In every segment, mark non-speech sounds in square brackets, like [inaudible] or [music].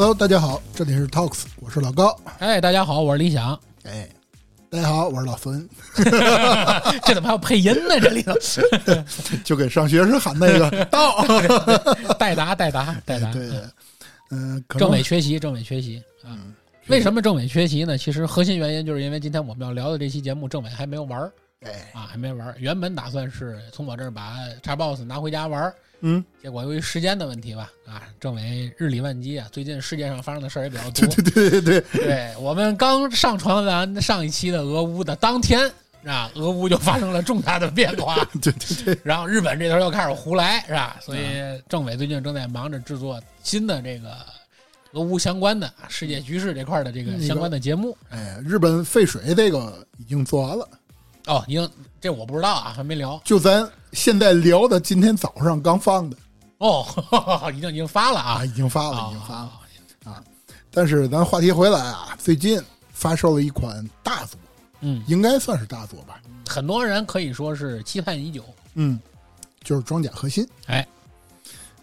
Hello，大家好，这里是 Talks，我是老高。哎，大家好，我是李想。哎，大家好，我是老孙。[laughs] [laughs] 这怎么还有配音呢？这里头就给上学时喊那个 [laughs] 到代答代答代答。对，嗯，政委缺席，政委缺席啊。嗯为什么政委缺席呢？其实核心原因就是因为今天我们要聊的这期节目，政委还没有玩儿哎，啊，还没玩儿。原本打算是从我这儿把叉 boss 拿回家玩儿，嗯，结果由于时间的问题吧，啊，政委日理万机啊，最近世界上发生的事儿也比较多。对对对对对，对我们刚上传完上一期的俄乌的当天啊，俄乌就发生了重大的变化。[laughs] 对对对，[laughs] 然后日本这头又开始胡来，是吧？所以政委最近正在忙着制作新的这个俄乌相关的啊世界局势这块的这个相关的节目。哎，日本废水这个已经做完了，哦，已经这我不知道啊，还没聊。就咱现在聊的，今天早上刚放的哦，[laughs] 已经已经发了啊啊，，已经发了，啊已经发了啊。但是咱话题回来啊，最近发售了一款大作，嗯，应该算是大作吧？很多人可以说是期盼已久。嗯，就是装甲核心。哎，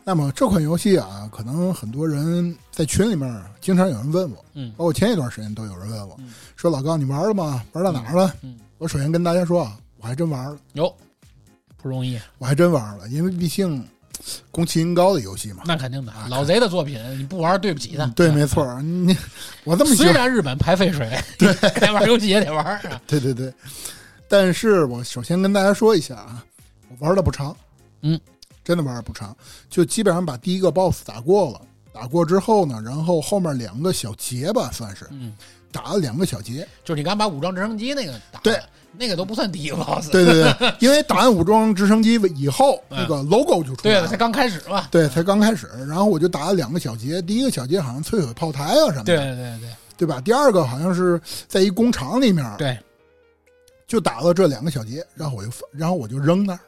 那么这款游戏啊，可能很多人在群里面经常有人问我，嗯包括前一段时间都有人问我，嗯说老高你玩了吗？玩到哪儿了？嗯，我首先跟大家说啊，我还真玩了，哟，不容易，我还真玩了，因为毕竟宫崎英高的游戏嘛。那肯定的啊。老贼的作品你不玩对不起他。对，没错儿，你我这么喜虽欢，然日本排废水，对，[laughs] 该玩游戏也得玩啊。对对对，但是我首先跟大家说一下啊，我玩的不长，嗯，真的玩的不长，就基本上把第一个 BOSS 打过了，打过之后呢，然后后面两个小结吧，算是嗯，打了两个小节，就是你刚把武装直升机那个打了，对，那个都不算第一个 boss。对对对，[laughs] 因为打完武装直升机以后，嗯那个 logo 就出来了对，了才。刚开始嘛。对，才刚开始，然后我就打了两个小节，第一个小节好像摧毁炮台啊什么的，对对对对对吧？第二个好像是在一工厂里面，对。就打了这两个小节，然后我就放然后我就扔那儿，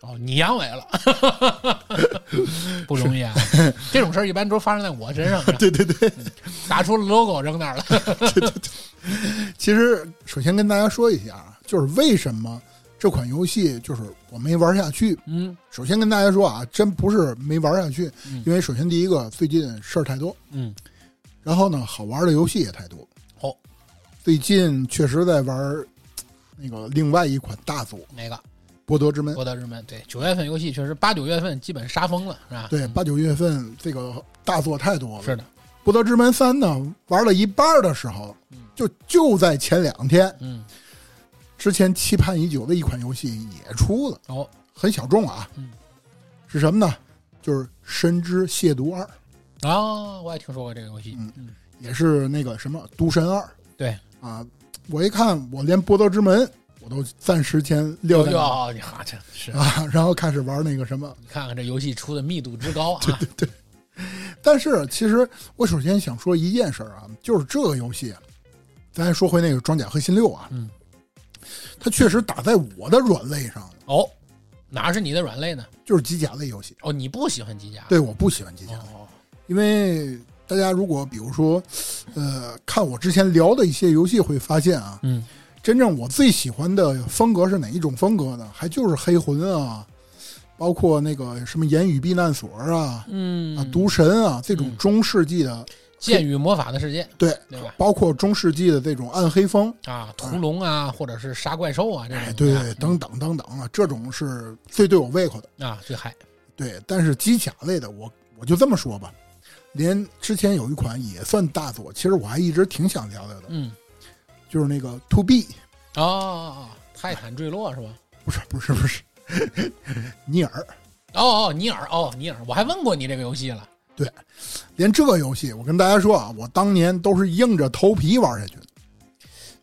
哦，你阳痿了，[laughs] 不容易啊！[laughs] 这种事儿一般都发生在我身上。对对对。打出 logo 扔那儿了。[laughs] 其实，首先跟大家说一下啊，就是为什么这款游戏就是我没玩下去。嗯首先跟大家说啊，真不是没玩下去，嗯因为首先第一个最近事儿太多，嗯，然后呢好玩的游戏也太多。哦，最近确实在玩那个另外一款大作《哪个？博德之门》。博德之门。对，九月份游戏确实八九月份基本杀疯了，是吧？对，八九月份这个大作太多了。是的。《博德之门三》呢，玩了一半的时候，就就在前两天，嗯，之前期盼已久的一款游戏也出了。哦，很小众啊，嗯是什么呢？就是《神之亵渎二》，啊，我也听说过这个游戏。嗯嗯，也是那个什么《毒神二》对，啊。我一看，我连《博德之门》我都暂时先撂在那儿哟，你好，这是啊，然后开始玩那个什么。你看看这游戏出的密度之高啊 [laughs] 对对！但是其实我首先想说一件事儿啊，就是这个游戏，咱说回那个《装甲核心六》啊，嗯，它确实打在我的软肋上了，哦，哪是你的软肋呢？就是机甲类游戏。哦，你不喜欢机甲？对，我不喜欢机甲。哦，因为大家如果比如说，呃，看我之前聊的一些游戏，会发现啊，嗯，真正我最喜欢的风格是哪一种风格呢？还就是黑魂啊，包括那个什么言语避难所啊，嗯啊，毒神啊，这种嗯中世纪的，剑与魔法的世界，对，对吧？包括中世纪的这种暗黑风，啊，屠龙啊，或者是杀怪兽啊，这种哎，对对，等等等等啊，这种是最对我胃口的。嗯啊，最嗨，对，但是机甲类的，我我就这么说吧，连之前有一款也算大作，其实我还一直挺想聊聊的，嗯，就是那个 To B，哦泰坦坠落是吧？不是不是不是，[laughs] 尼尔，哦哦，尼尔，哦尼尔，我还问过你这个游戏了。对连这个游戏，我跟大家说啊，我当年都是硬着头皮玩下去的。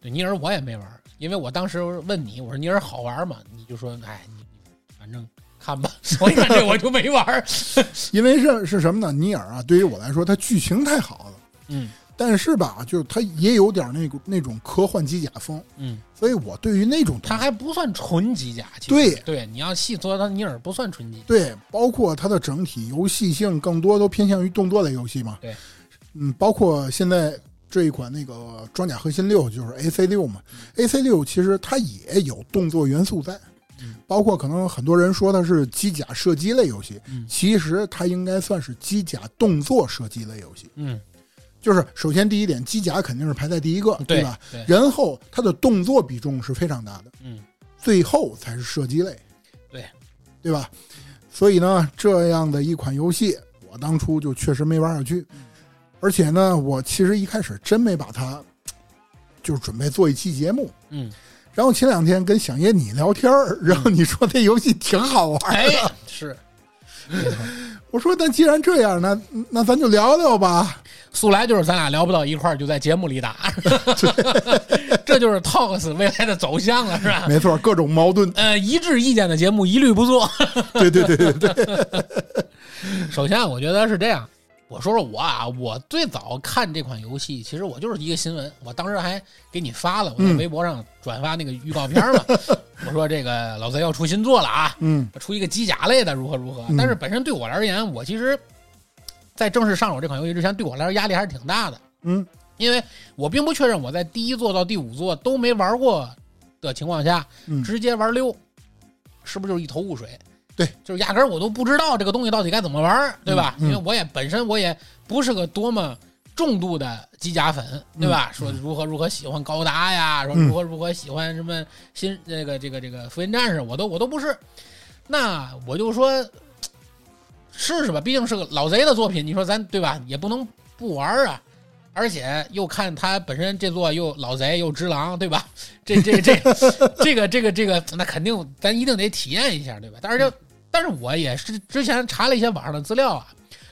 对尼尔我也没玩，因为我当时问你，我说尼尔好玩吗？你就说，哎，你你反正看吧。我一看这我就没玩。[laughs] 因为是是什么呢？尼尔啊，对于我来说，它剧情太好了，嗯但是吧，就是它也有点那个那种科幻机甲风，嗯，所以我对于那种它还不算纯机甲，其实。对。对，你要细说，它尼尔不算纯机甲。对，包括它的整体游戏性更多都偏向于动作类游戏嘛。对，嗯，包括现在这一款那个装甲核心六，就是 AC 六嘛。AC 六其实它也有动作元素在，嗯。包括可能很多人说它是机甲射击类游戏，嗯。其实它应该算是机甲动作射击类游戏。嗯就是首先第一点，机甲肯定是排在第一个，对吧？对，然后它的动作比重是非常大的，嗯，最后才是射击类，对，对吧？所以呢，这样的一款游戏，我当初就确实没玩下去，而且呢，我其实一开始真没把它，就是准备做一期节目，嗯，然后前两天跟响爷你聊天儿，然后你说这游戏挺好玩哎的，，是。[laughs] 我说那既然这样，那那咱就聊聊吧。素来就是咱俩聊不到一块儿，就在节目里打，[laughs] 这就是 Talks 未来的走向了，是吧？没错，各种矛盾，呃，一致意见的节目一律不做。对对对对对，[laughs] 首先，我觉得是这样。我说说我啊，我最早看这款游戏，其实我就是一个新闻，我当时还给你发了，我在嗯微博上转发那个预告片嘛。[laughs] 我说这个老贼要出新作了啊，嗯出一个机甲类的，如何如何。嗯但是本身对我而言，我其实，在正式上手这款游戏之前，对我来说压力还是挺大的。嗯因为我并不确认我在第一座到第五座都没玩过的情况下，嗯直接玩溜，是不是就是一头雾水？对，就是压根儿我都不知道这个东西到底该怎么玩，对吧？嗯嗯因为我也本身我也不是个多么重度的机甲粉，对吧？说如何如何喜欢高达呀，说嗯如何如何喜欢什么新这个这个这个福音战士，我都我都不是。那我就说试试吧，毕竟是个老贼的作品，你说咱对吧？也不能不玩儿啊。而且又看他本身这座又老贼又只狼，对吧？这这这 [laughs] 这个这个这个，那肯定咱一定得体验一下，对吧？但是就但是我也是之前查了一些网上的资料啊，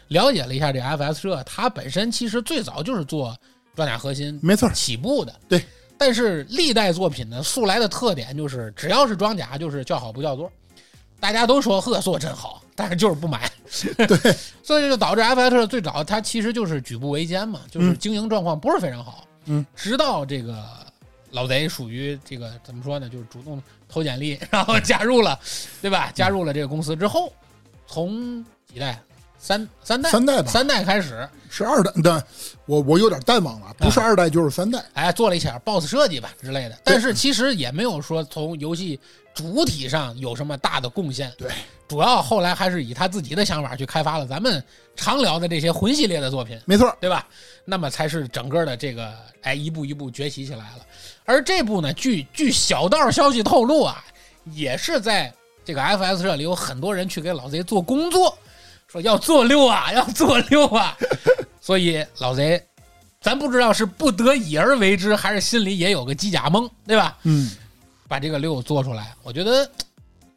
了解了一下这 FS 社，它本身其实最早就是做装甲核心没错，起步的，对。但是历代作品呢，素来的特点就是只要是装甲，就是叫好不叫座。大家都说赫索真好，但是就是不买，[laughs] 对，[laughs] 所以就导致 FS 社最早它其实就是举步维艰嘛，就是嗯经营状况不是非常好。嗯，直到这个老贼属于这个怎么说呢，就是主动投简历，然后加入了，对吧？加入了这个公司之后，从几代三三代三代吧，三代开始，是二代但，我我有点淡忘了，不是二代就是三代。哎，做了一下 BOSS 设计吧之类的，但是其实也没有说从游戏主体上有什么大的贡献。对，主要后来还是以他自己的想法去开发了咱们常聊的这些魂系列的作品，没错，对吧？那么才是整个的这个哎一步一步崛起起来了。而这部呢，据据小道消息透露啊，也是在这个 FS 社里有很多人去给老贼做工作，说要做六啊，[laughs] 要做六啊。[laughs] 所以老贼，咱不知道是不得已而为之，还是心里也有个机甲梦，对吧？嗯，把这个六做出来，我觉得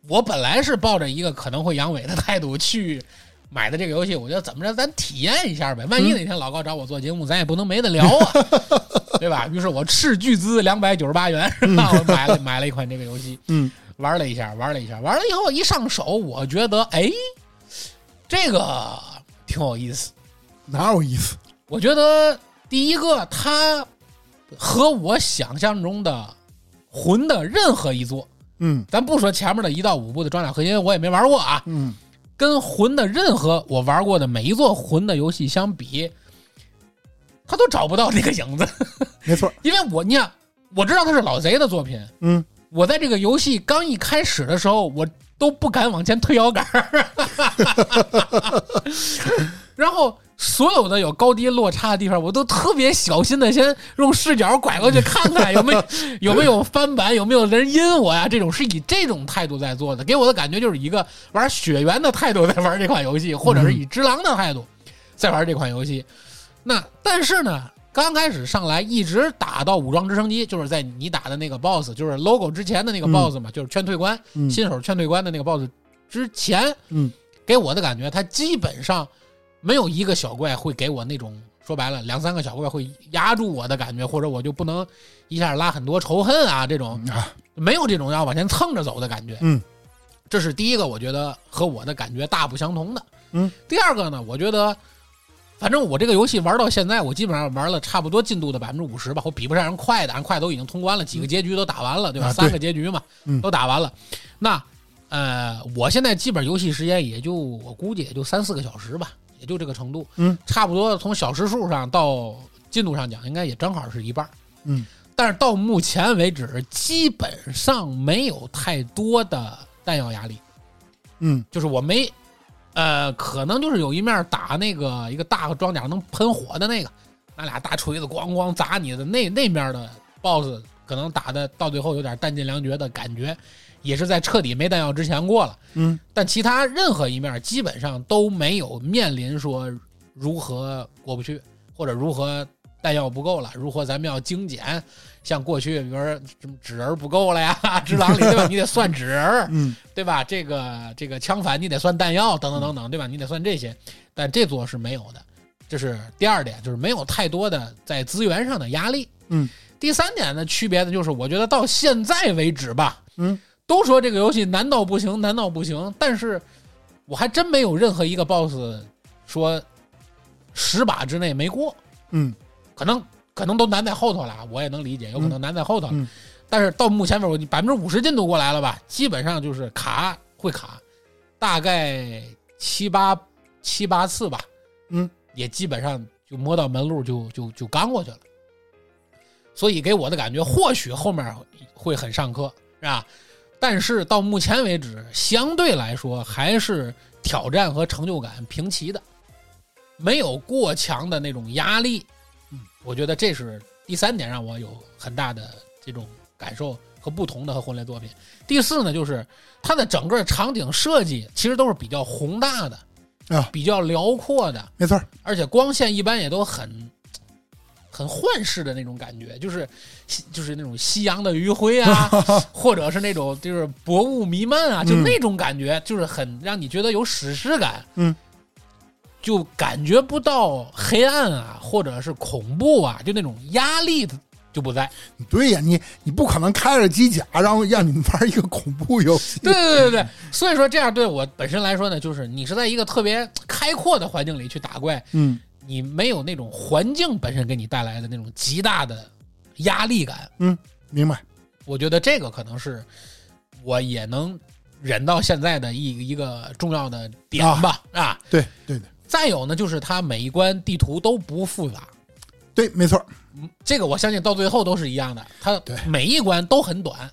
我本来是抱着一个可能会阳痿的态度去买的这个游戏，我觉得怎么着，咱体验一下呗。万一哪天老高找我做节目，咱也不能没得聊啊，[laughs] 对吧？于是我斥巨资两百九十八元，是吧？我买了买了一款这个游戏，嗯，玩了一下，玩了一下，玩了以后一上手，我觉得哎，这个挺有意思。哪有意思？我觉得第一个，它和我想象中的魂的任何一座，嗯咱不说前面的一到五部的装甲核心，我也没玩过啊。嗯，跟魂的任何我玩过的每一座魂的游戏相比，它都找不到那个影子。[laughs] 没错，[laughs] 因为我你看，我知道它是老贼的作品，嗯，我在这个游戏刚一开始的时候，我都不敢往前推摇杆儿，[laughs] 然后所有的有高低落差的地方，我都特别小心的先用视角拐过去看看有没有 [laughs] 有没有翻板，有没有人阴我呀？这种是以这种态度在做的，给我的感觉就是一个玩血缘的态度在玩这款游戏，或者是以只狼的态度在玩这款游戏。那但是呢，刚开始上来一直打到武装直升机，就是在你打的那个 BOSS，就是 logo 之前的那个嗯 BOSS 嘛，就是劝退官嗯新手劝退官的那个 BOSS 之前，嗯，给我的感觉，他基本上没有一个小怪会给我那种说白了两三个小怪会压住我的感觉，或者我就不能一下拉很多仇恨啊这种，啊，没有这种要往前蹭着走的感觉。嗯，这是第一个，我觉得和我的感觉大不相同的。嗯，第二个呢，我觉得。反正我这个游戏玩到现在，我基本上玩了差不多进度的百分之五十吧，我比不上人快的，人快都已经通关了，几个结局都打完了，对吧？啊对三个结局嘛，嗯都打完了。那呃，我现在基本游戏时间也就我估计也就三四个小时吧，也就这个程度。嗯，差不多从小时数上到进度上讲，应该也正好是一半。嗯，但是到目前为止，基本上没有太多的弹药压力。嗯就是我没，呃，可能就是有一面打那个一个大装甲能喷火的那个，拿俩大锤子咣咣砸你的那那面的 BOSS，可能打的到最后有点弹尽粮绝的感觉，也是在彻底没弹药之前过了。嗯但其他任何一面基本上都没有面临说如何过不去，或者如何弹药不够了，如何咱们要精简。像过去，比如说什么纸人不够了呀，[laughs] 只狼里对吧？你得算纸人，嗯对吧？这个这个枪反你得算弹药，等等等等，对吧？你得算这些，但这座是没有的，这是第二点，就是没有太多的在资源上的压力。嗯，第三点呢，区别呢就是我觉得到现在为止吧，嗯，都说这个游戏难到不行，难到不行，但是我还真没有任何一个 BOSS 说十把之内没过，嗯可能可能都难在后头了，我也能理解，有可能难在后头。嗯但是到目前为止，百分之五十进度过来了吧，基本上就是卡会卡，大概七八七八次吧，嗯，也基本上就摸到门路就就就刚过去了。所以给我的感觉，或许后面会很上课，是吧？但是到目前为止，相对来说还是挑战和成就感平齐的，没有过强的那种压力。嗯，我觉得这是第三点让我有很大的这种感受和不同的和婚恋作品。第四呢，就是它的整个场景设计其实都是比较宏大的啊比较辽阔的，没错，而且光线一般也都很很幻视的那种感觉，就是就是那种夕阳的余晖啊，[laughs] 或者是那种就是薄雾弥漫啊，就嗯那种感觉，就是很让你觉得有史诗感。嗯，就感觉不到黑暗啊，或者是恐怖啊，就那种压力就不在。对呀，你你不可能开着机甲，然后让你们玩一个恐怖游戏。对对对对，所以说这样对我本身来说呢，就是你是在一个特别开阔的环境里去打怪，嗯你没有那种环境本身给你带来的那种极大的压力感。嗯，明白。我觉得这个可能是我也能忍到现在的一一个重要的点吧啊。对对对再有呢，就是它每一关地图都不复杂，对，没错。嗯这个我相信到最后都是一样的，它每一关都很短，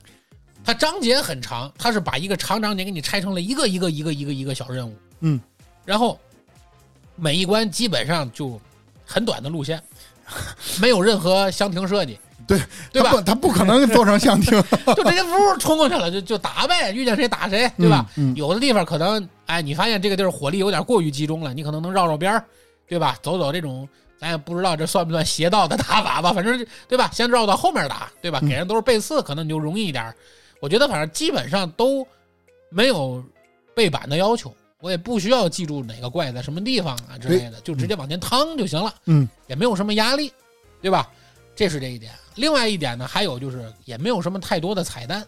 它章节很长，它是把一个长章节给你拆成了一个一个一个一个一个小任务，嗯，然后每一关基本上就很短的路线，没有任何箱庭设计，对对吧他不，可能做成相厅，[laughs] 就直接呜冲过去了，就就打呗，遇见谁打谁，对吧？嗯嗯有的地方可能，哎，你发现这个地儿火力有点过于集中了，你可能能绕绕边儿，对吧？走走这种，咱也不知道这算不算邪道的打法吧，反正对吧？先绕到后面打，对吧？嗯给人都是背刺，可能你就容易一点儿。我觉得反正基本上都没有背板的要求，我也不需要记住哪个怪在什么地方啊之类的，就直接往前趟就行了。嗯，也没有什么压力，对吧？这是这一点。另外一点呢，还有就是也没有什么太多的彩蛋。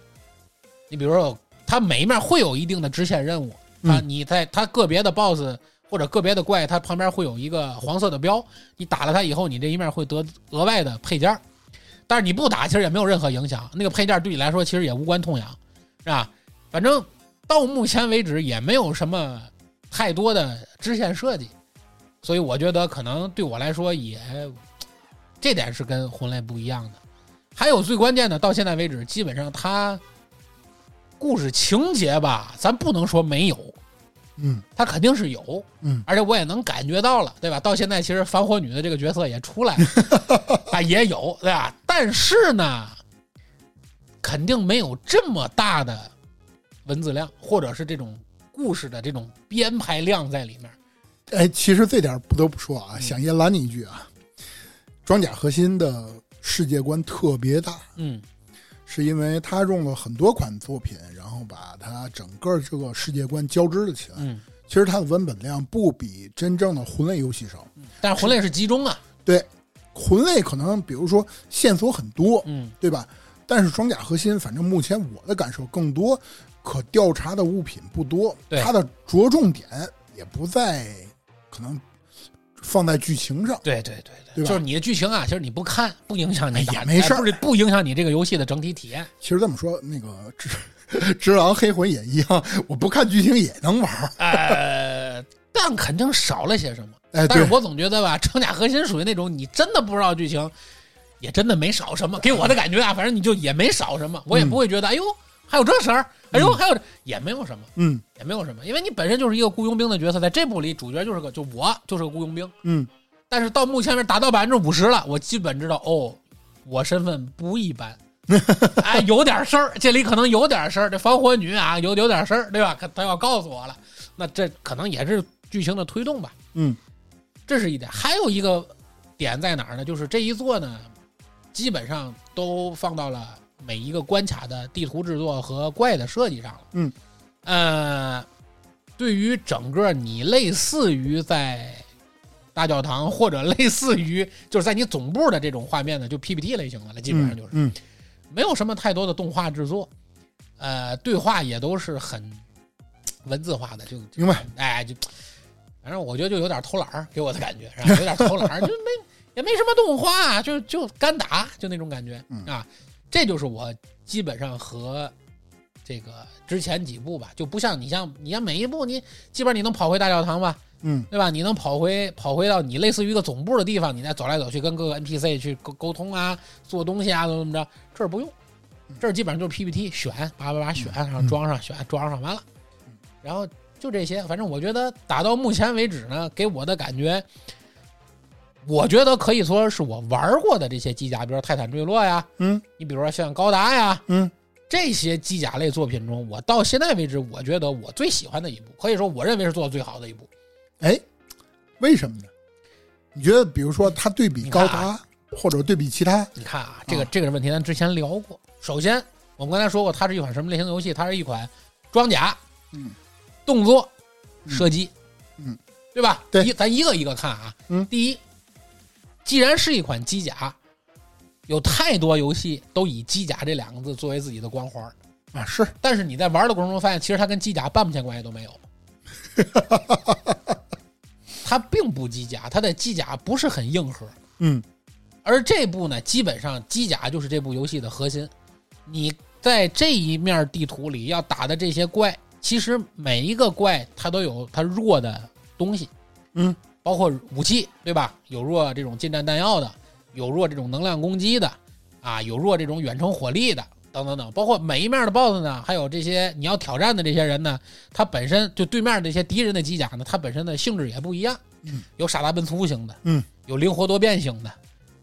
你比如说，它每一面会有一定的支线任务啊，嗯你在它个别的 BOSS 或者个别的怪，它旁边会有一个黄色的标，你打了它以后，你这一面会得额外的配件儿。但是你不打，其实也没有任何影响，那个配件对你来说其实也无关痛痒，是吧？反正到目前为止也没有什么太多的支线设计，所以我觉得可能对我来说也这点是跟魂类不一样的。还有最关键的，到现在为止，基本上它故事情节吧，咱不能说没有，嗯它肯定是有，嗯，而且我也能感觉到了，对吧？到现在其实反火女的这个角色也出来了，[laughs] 啊，也有，对吧？但是呢，肯定没有这么大的文字量，或者是这种故事的这种编排量在里面。哎，其实这点不得不说啊，嗯想也拦你一句啊，装甲核心的世界观特别大，嗯。是因为他用了很多款作品，然后把它整个这个世界观交织了起来。嗯，其实它的文本量不比真正的魂类游戏少。但是魂类是集中啊，对，魂类可能比如说线索很多，嗯。对吧？但是装甲核心，反正目前我的感受更多，可调查的物品不多，对。它的着重点也不在可能放在剧情上。对对对对吧就是你的剧情啊，其实你不看不影响你打，哎也没事儿哎不是不影响你这个游戏的整体体验。其实这么说，那个只 [laughs] 只狼黑魂也一样，我不看剧情也能玩儿。呃，但肯定少了些什么。哎，是我总觉得吧，[laughs] 装甲核心属于那种你真的不知道剧情，也真的没少什么。给我的感觉啊，反正你就也没少什么，我也不会觉得，哎呦，还有这事儿，哎呦，还有这也没有什么，嗯。也没有什么，因为你本身就是一个雇佣兵的角色，在这部里主角就是个就我就是个雇佣兵，嗯。但是到目前为止达到百分之五十了，我基本知道哦，我身份不一般，[laughs] 哎，有点事儿，这里可能有点事儿，这防火女啊有有点事儿，对吧？可他要告诉我了，那这可能也是剧情的推动吧。嗯，这是一点，还有一个点在哪儿呢？就是这一座呢，基本上都放到了每一个关卡的地图制作和怪的设计上了。嗯，呃，对于整个你类似于在大教堂或者类似于就是在你总部的这种画面呢，就 PPT 类型的了，基本上就是、嗯没有什么太多的动画制作，呃，对话也都是很文字化的，就就明白。哎，就反正我觉得就有点偷懒儿，给我的感觉是吧？有点偷懒儿，就没也没什么动画，就就干打，就那种感觉嗯啊。这就是我基本上和这个之前几部吧，就不像你像你像每一部你基本上你能跑回大教堂吧，嗯对吧？你能跑回跑回到你类似于一个总部的地方，你再走来走去跟各个 NPC 去沟沟通啊，做东西啊，怎么怎么着？这儿不用，这儿基本上就是 PPT 选，叭叭叭选，然后装上选，装上完了，然后就这些。反正我觉得打到目前为止呢，给我的感觉，我觉得可以说是我玩过的这些机甲，比如说泰坦坠落呀，嗯你比如说像高达呀，嗯这些机甲类作品中，我到现在为止，我觉得我最喜欢的一部，可以说我认为是做的最好的一部。哎，为什么呢？你觉得，比如说它对比高达，或者对比其他，你看啊，这个这个问题咱之前聊过。首先，我们刚才说过，它是一款什么类型的游戏？它是一款装甲、嗯动作、嗯射击，嗯，对吧？对一咱一个一个看啊。嗯第一，既然是一款机甲，有太多游戏都以机甲这两个字作为自己的光环儿，啊，是但是你在玩的过程中发现，其实它跟机甲半毛钱关系都没有。[laughs] 它并不机甲，它的机甲不是很硬核。嗯而这部呢，基本上机甲就是这部游戏的核心。你在这一面地图里要打的这些怪，其实每一个怪它都有它弱的东西，嗯，包括武器，对吧？有弱这种近战弹药的，有弱这种能量攻击的，啊，有弱这种远程火力的，等等等。包括每一面的 BOSS 呢，还有这些你要挑战的这些人呢，他本身就对面这些敌人的机甲呢，它本身的性质也不一样，嗯，有傻大笨粗型的，嗯，有灵活多变型的，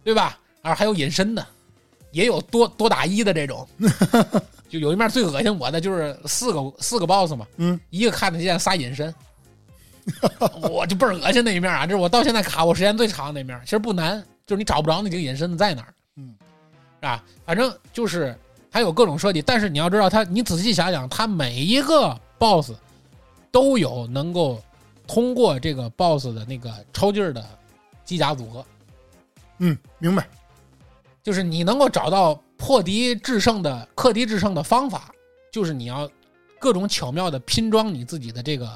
对吧？啊，还有隐身的，也有多多打一的这种。[laughs] 就有一面最恶心我的就是四个四个 boss 嘛，嗯，一个看得见仨隐身，[laughs] 我就倍儿恶心那一面啊！这是我到现在卡我时间最长的那面，其实不难，就是你找不着那几个隐身的在哪儿，嗯，是吧？反正就是还有各种设计，但是你要知道它，你仔细想想，它每一个 boss 都有能够通过这个 boss 的那个超劲儿的机甲组合，嗯，明白。就是你能够找到破敌制胜的、克敌制胜的方法，就是你要各种巧妙的拼装你自己的这个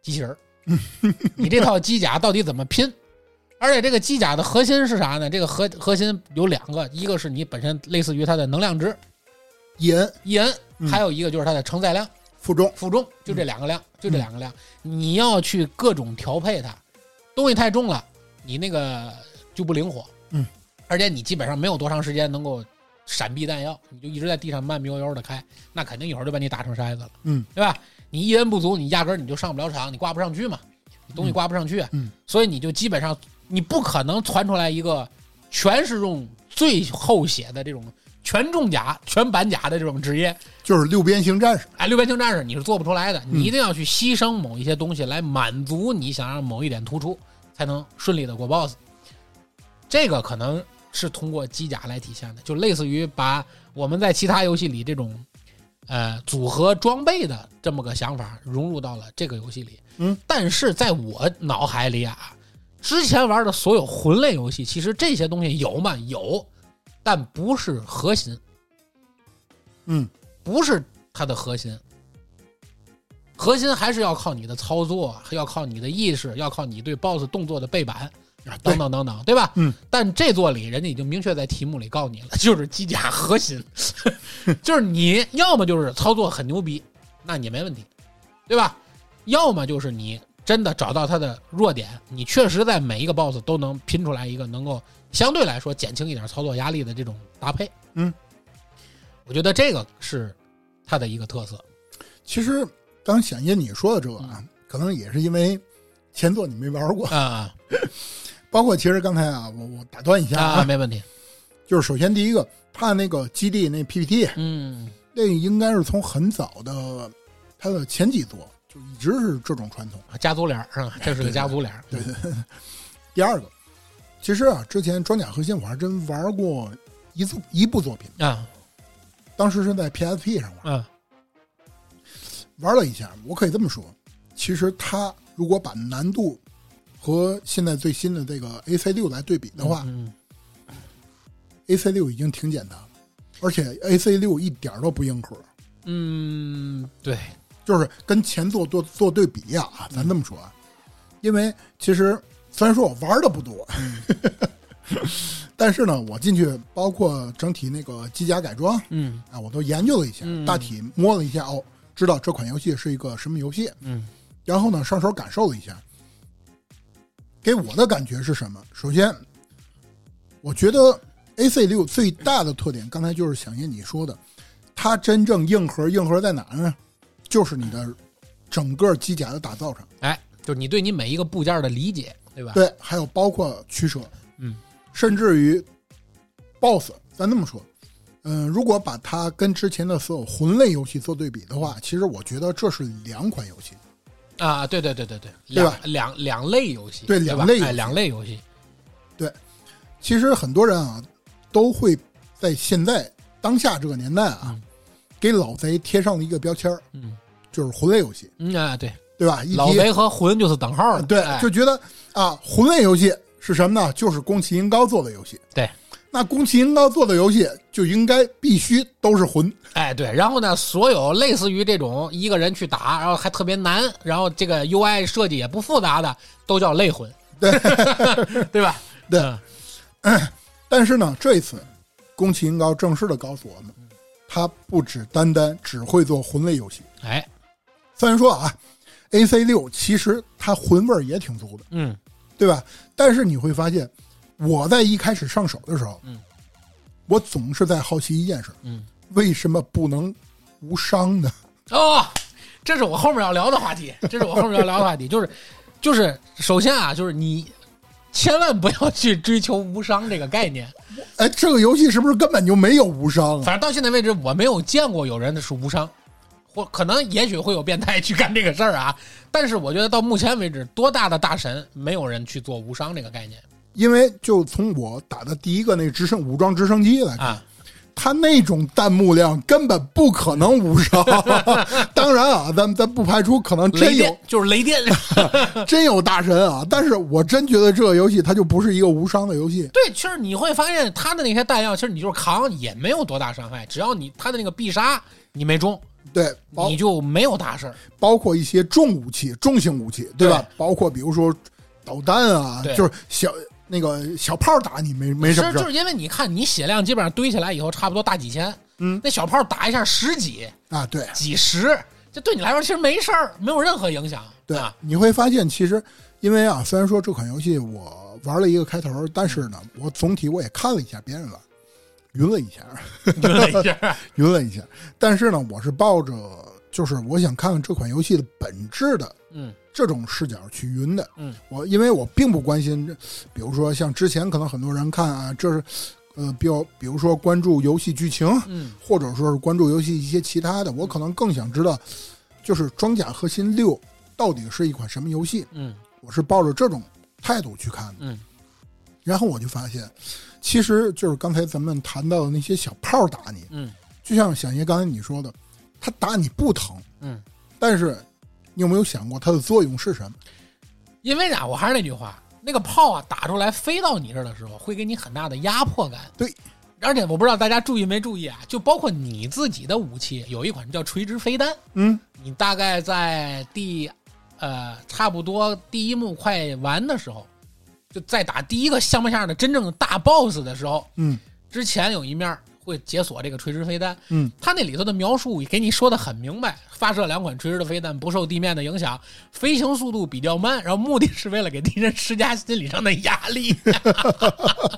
机器人儿。[laughs] 你这套机甲到底怎么拼？而且这个机甲的核心是啥呢？这个核核心有两个，一个是你本身类似于它的能量值引嗯还有一个就是它的承载量负重，负重，就这两个量，就这两个量，你要去各种调配它。东西太重了，你那个就不灵活。嗯，而且你基本上没有多长时间能够闪避弹药，你就一直在地上慢悠悠的开，那肯定一会儿就把你打成筛子了。嗯，对吧？你一人不足，你压根儿你就上不了场，你挂不上去嘛，你东西挂不上去，所以你就基本上你不可能传出来一个全是用最后写的这种全重甲、全板甲的这种职业，就是六边形战士。哎，六边形战士你是做不出来的，嗯你一定要去牺牲某一些东西来满足你想让某一点突出，才能顺利的过 BOSS。这个可能是通过机甲来体现的，就类似于把我们在其他游戏里这种呃组合装备的这么个想法融入到了这个游戏里。嗯，但是在我脑海里啊，之前玩的所有魂类游戏，其实这些东西有吗？有，但不是核心。嗯，不是它的核心，核心还是要靠你的操作，要靠你的意识，要靠你对 BOSS 动作的背板等，等等等，对吧？嗯。但这座里人家已经明确在题目里告诉你了，[laughs] 就是机甲核心，[laughs] 就是你要么就是操作很牛逼，那你没问题，对吧？要么就是你真的找到它的弱点，你确实在每一个 BOSS 都能拼出来一个能够相对来说减轻一点操作压力的这种搭配。嗯，我觉得这个是它的一个特色。其实刚响应你说的这个啊，可能也是因为前作你没玩过。啊，[laughs] 包括其实刚才啊，我我打断一下啊，没问题。[laughs] 就是首先第一个，他那个基地那 PPT，嗯，那应该是从很早的他的前几座就一直是这种传统。家族脸儿是吧？这是个家族脸儿。对对对。第二个，其实啊，之前装甲核心我还真玩过一组一部作品啊，当时是在 PSP 上玩，嗯，玩了一下。我可以这么说，其实他如果把难度和现在最新的这个 AC 六来对比的话嗯，，AC 六已经挺简单了，而且 AC 六一点都不硬核。嗯，对，就是跟前作做做对比呀、啊，咱这么说啊，因为其实虽然说我玩的不多，[laughs] 但是呢，我进去包括整体那个机甲改装嗯。啊，我都研究了一下，嗯大体摸了一下，哦，知道这款游戏是一个什么游戏，嗯。然后呢，上手感受了一下，给我的感觉是什么？首先，我觉得 AC 六最大的特点，刚才就是响应你说的，它真正硬核硬核在哪呢？就是你的整个机甲的打造上，哎，就是你对你每一个部件的理解，对吧？对，还有包括取舍，嗯，甚至于 BOSS，咱这么说。嗯，如果把它跟之前的所有魂类游戏做对比的话，其实我觉得这是两款游戏。啊，对对对对对，对吧？两两两类游戏，对两类两类游戏，对其实很多人啊，都会在现在当下这个年代啊，嗯。给老贼贴上了一个标签儿嗯。就是魂类游戏，嗯啊，对，对吧？老贼和魂就是等号的，对，哎。就觉得啊，魂类游戏是什么呢？就是宫崎英高做的游戏。对，那宫崎英高做的游戏就应该必须都是魂。哎，对，然后呢，所有类似于这种一个人去打，然后还特别难，然后这个 UI 设计也不复杂的，都叫类魂，[laughs] 对对吧？对嗯但是呢，这一次宫崎英高正式的告诉我们，他不只单单只会做魂类游戏。哎，虽然说啊，AC 六其实它魂味儿也挺足的。嗯对吧？但是你会发现，我在一开始上手的时候，嗯，我总是在好奇一件事：嗯，为什么不能无伤呢？哦，这是我后面要聊的话题，[laughs] 这是我后面要聊的话题，就是就是首先啊，就是你千万不要去追求无伤这个概念，哎，这个游戏是不是根本就没有无伤啊？反正到现在为止，我没有见过有人是无伤，或可能也许会有变态去干这个事儿啊。但是我觉得到目前为止，多大的大神没有人去做无伤这个概念因为就从我打的第一个那直升武装直升机来看，啊？它那种弹幕量根本不可能无伤。[laughs] 当然啊，咱咱不排除可能真有就是雷电，[laughs] 真有大神啊，但是我真觉得这个游戏它就不是一个无伤的游戏。对，其实你会发现他的那些弹药，其实你就是扛也没有多大伤害，只要你他的那个必杀你没中，对，你就没有大事儿。包括一些重武器、重型武器，对吧？对包括比如说导弹啊，就是小那个小炮打你没没什么是，事儿就是因为你看你血量基本上堆起来以后，差不多大几千，嗯那小炮打一下十几、啊。对几十，这对你来说其实没事儿，没有任何影响。对啊，，你会发现其实因为啊，虽然说这款游戏我玩了一个开头，但是呢，我总体我也看了一下别人玩，晕了一下，晕 [laughs] 了一下。晕 [laughs] 了一下。但是呢，我是抱着就是我想看看这款游戏的本质的嗯这种视角去云的。嗯，我因为我并不关心，比如说像之前可能很多人看啊，这是呃，比较比如说关注游戏剧情，嗯。或者说是关注游戏一些其他的，我可能更想知道，就是《装甲核心六》到底是一款什么游戏。嗯。我是抱着这种态度去看的。嗯。然后我就发现，其实就是刚才咱们谈到的那些小炮打你，嗯。就像小爷刚才你说的，他打你不疼，嗯，但是你有没有想过它的作用是什么？因为啊，我还是那句话，那个炮啊打出来飞到你这儿的时候，会给你很大的压迫感。对，而且我不知道大家注意没注意啊，就包括你自己的武器，有一款叫垂直飞弹，嗯，你大概在第呃差不多第一幕快完的时候，就在打第一个像不像的真正的大 BOSS 的时候，嗯之前有一面会解锁这个垂直飞弹，嗯，它那里头的描述给你说的很明白，发射两款垂直的飞弹不受地面的影响，飞行速度比较慢，然后目的是为了给敌人施加心理上的压力，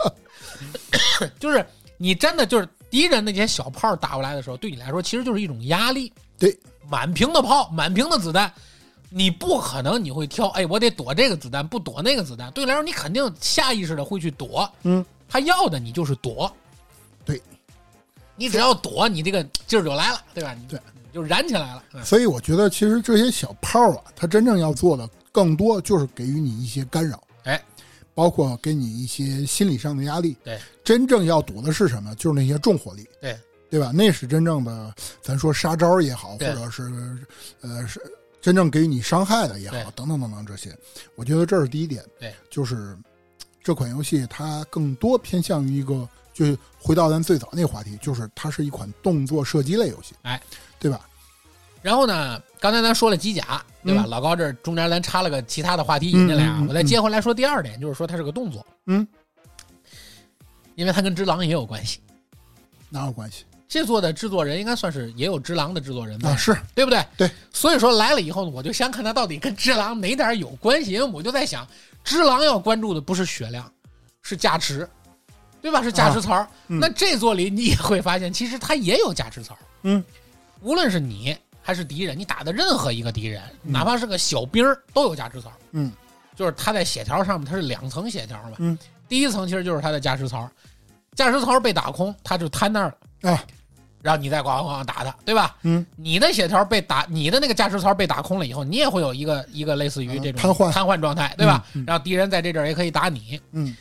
[laughs] 就是你真的就是敌人那些小炮打过来的时候，对你来说其实就是一种压力，对，满屏的炮，满屏的子弹。你不可能你会挑，哎，我得躲这个子弹，不躲那个子弹。对来说，你肯定下意识的会去躲。嗯，他要的你就是躲。对，你只要躲，你这个劲儿就来了，对吧？你对，就燃起来了。嗯所以我觉得其实这些小炮啊，它真正要做的更多就是给予你一些干扰，哎，包括给你一些心理上的压力。对，真正要躲的是什么？就是那些重火力。对，对吧？那是真正的，咱说杀招也好，或者是呃是真正给予你伤害的也好，等等等等这些，我觉得这是第一点。对，就是这款游戏它更多偏向于一个，就是回到咱最早那个话题，就是它是一款动作射击类游戏，哎，对吧？然后呢，刚才咱说了机甲，对吧？嗯老高这中间咱插了个其他的话题引进来啊，嗯嗯嗯我再接回来说第二点，就是说它是个动作，嗯，因为它跟《只狼》也有关系。哪有关系这座的制作人应该算是也有《只狼》的制作人吧，啊？是对不对？对。所以说来了以后呢，我就先看它到底跟《只狼》哪点有关系，因为我就在想，《只狼》要关注的不是血量，是加持，对吧？是加持槽。嗯那这座里你也会发现，其实它也有加持槽。嗯，无论是你还是敌人，你打的任何一个敌人，嗯哪怕是个小兵儿，都有加持槽。嗯，就是他在血条上面，它是两层血条嘛。嗯，第一层其实就是他的加持槽，加持槽被打空，他就瘫那儿了。啊，然后你再咣咣咣打他，对吧？嗯，你的血条被打，你的那个加持槽被打空了以后，你也会有一个一个类似于这种嗯瘫痪瘫痪状态，对吧？嗯嗯然后敌人在这阵儿也可以打你。嗯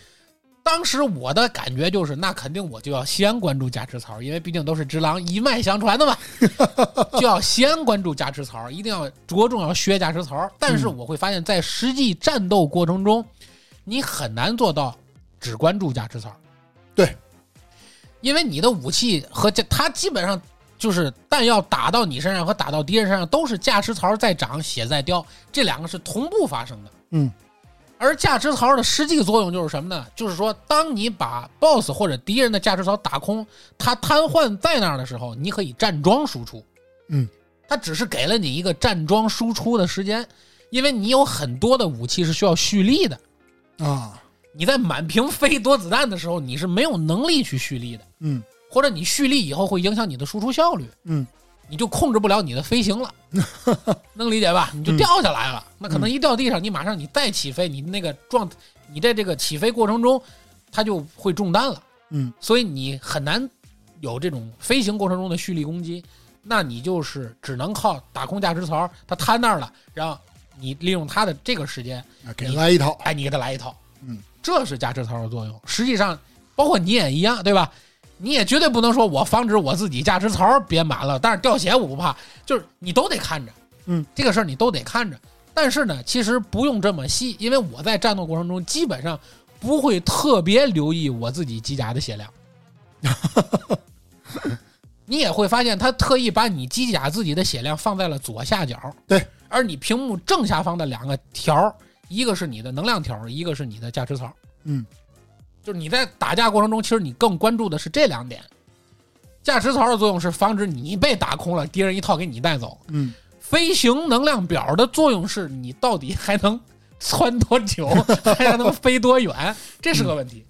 当时我的感觉就是，那肯定我就要先关注加持槽，因为毕竟都是只狼一脉相传的嘛，[laughs] 就要先关注加持槽，一定要着重要削加持槽。但是我会发现，在实际战斗过程中，你很难做到只关注加持槽。对，因为你的武器和加，它基本上就是弹药打到你身上和打到敌人身上都是价值槽在涨，血在掉，这两个是同步发生的。嗯而价值槽的实际作用就是什么呢？就是说，当你把 BOSS 或者敌人的价值槽打空，它瘫痪在那儿的时候，你可以站桩输出。嗯，它只是给了你一个站桩输出的时间，因为你有很多的武器是需要蓄力的。啊你在满屏飞躲子弹的时候，你是没有能力去蓄力的，嗯或者你蓄力以后会影响你的输出效率。嗯你就控制不了你的飞行了，[laughs] 能理解吧？你就掉下来了，那可能一掉地上，你马上你再起飞，你那个状，你在这个起飞过程中，它就会中弹了，嗯所以你很难有这种飞行过程中的蓄力攻击，那你就是只能靠打空驾驶槽，它瘫那儿了，然后你利用它的这个时间，啊，给来一套。哎，你给它来一套，嗯，这是驾驶槽的作用。实际上，包括你也一样，对吧？你也绝对不能说我防止我自己价值槽别满了，但是掉血我不怕，就是你都得看着，嗯，这个事儿你都得看着。但是呢，其实不用这么细，因为我在战斗过程中基本上不会特别留意我自己机甲的血量。[laughs] 你也会发现，他特意把你机甲自己的血量放在了左下角，对，而你屏幕正下方的两个条儿，一个是你的能量条儿，一个是你的价值槽。嗯，就是你在打架过程中，其实你更关注的是这两点。驾驶槽的作用是防止你被打空了，敌人一套给你带走。嗯飞行能量表的作用是你到底还能窜多久，[laughs] 还能飞多远，这是个问题，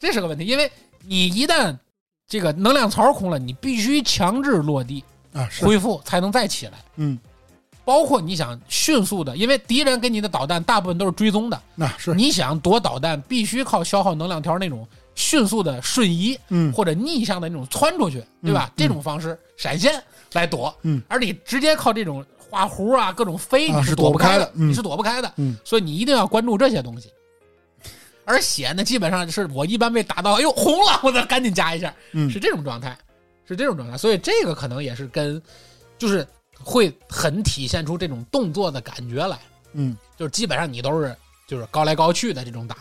这是个问题，因为你一旦这个能量槽空了，你必须强制落地啊恢复才能再起来。嗯，包括你想迅速的，因为敌人给你的导弹大部分都是追踪的，那是。你想躲导弹，必须靠消耗能量条那种迅速的瞬移嗯。或者逆向的那种窜出去，对吧？嗯。这种方式闪现来躲，嗯，而你直接靠这种画弧啊、各种飞，啊你是躲不开的嗯你是躲不开的，嗯，所以你一定要关注这些东西。而血呢，基本上是我一般被打到，哎呦红了，我得赶紧加一下，嗯。是这种状态，是这种状态。所以这个可能也是跟，就是会很体现出这种动作的感觉来。嗯就是基本上你都是就是高来高去的这种打，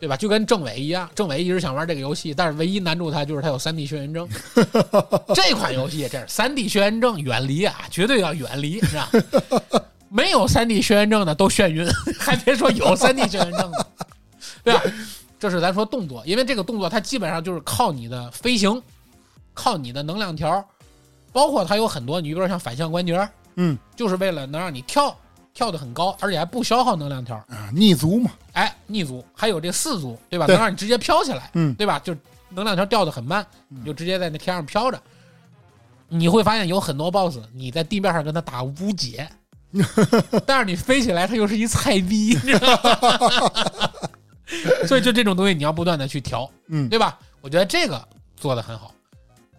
对吧？就跟政委一样，政委一直想玩这个游戏，但是唯一难住他就是他有三 D 眩晕症。[laughs] 这款游戏这是三 D 眩晕症，远离啊，绝对要远离，是吧？没有三 D 眩晕症的都眩晕，[laughs] 还别说有 [laughs] 三 D 眩晕症的，对吧？这是咱说动作，因为这个动作它基本上就是靠你的飞行，靠你的能量条，包括它有很多，你比如说像反向关节，嗯就是为了能让你跳跳得很高，而且还不消耗能量条。啊逆足嘛，哎，逆足，还有这四足，对吧？对能让你直接飘起来，嗯对吧？就能量条掉得很慢，嗯你就直接在那天上飘着。你会发现有很多 BOSS，你在地面上跟他打无解，[laughs] 但是你飞起来，他又是一菜逼，你知道吗？[laughs] 所以就这种东西，你要不断的去调，嗯对吧？我觉得这个做的很好，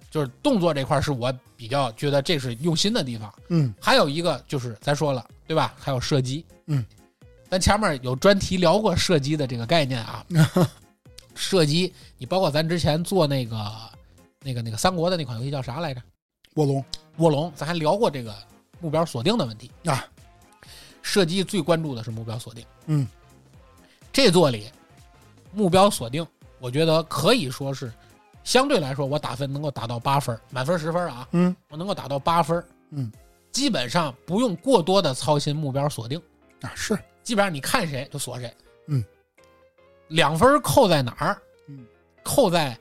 就是动作这块是我比较觉得这是用心的地方。嗯还有一个就是咱说了，对吧？还有射击，嗯，咱前面有专题聊过射击的这个概念啊。[laughs] 射击，你包括咱之前做那个那个那个三国的那款游戏叫啥来着？卧龙卧龙，咱还聊过这个目标锁定的问题啊。射击最关注的是目标锁定，嗯，这座里目标锁定，我觉得可以说是相对来说，我打分能够打到八分，满分十分啊，嗯我能够打到八分，嗯，基本上不用过多的操心目标锁定，啊是基本上你看谁就锁谁，嗯，两分扣在哪儿？嗯，扣在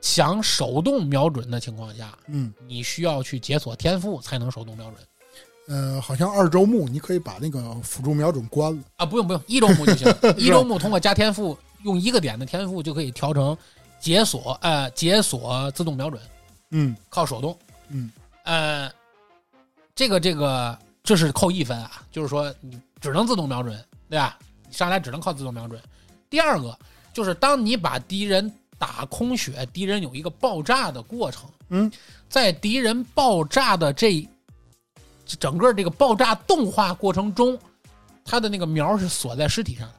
想手动瞄准的情况下，嗯你需要去解锁天赋才能手动瞄准呃，好像二周目你可以把那个辅助瞄准关了。啊，不用不用，一周目就行，[laughs] 一周目通过加天赋，用一个点的天赋就可以调成解锁呃解锁自动瞄准，嗯。靠手动，嗯。呃，这个这个这是扣一分啊，就是说你只能自动瞄准，对吧？你上来只能靠自动瞄准。第二个就是当你把敌人打空血，敌人有一个爆炸的过程，嗯，在敌人爆炸的这整个这个爆炸动画过程中，他的那个瞄是锁在尸体上的，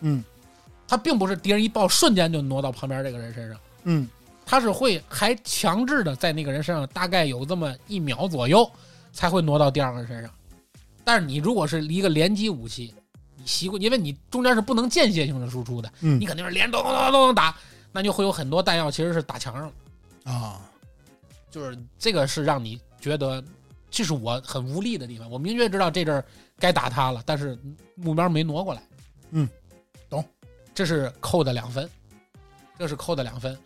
嗯他并不是敌人一爆瞬间就挪到旁边这个人身上。嗯他是会还强制的在那个人身上大概有这么一秒左右才会挪到第二个人身上。但是你如果是一个连击武器，你习惯，因为你中间是不能间歇性的输出的，嗯你肯定是连咚咚咚咚咚打，那就会有很多弹药其实是打墙上了，啊就是这个是让你觉得这是我很无力的地方。我明确知道这阵儿该打他了，但是目标没挪过来。嗯，懂。这是扣的两分，这是扣的两分。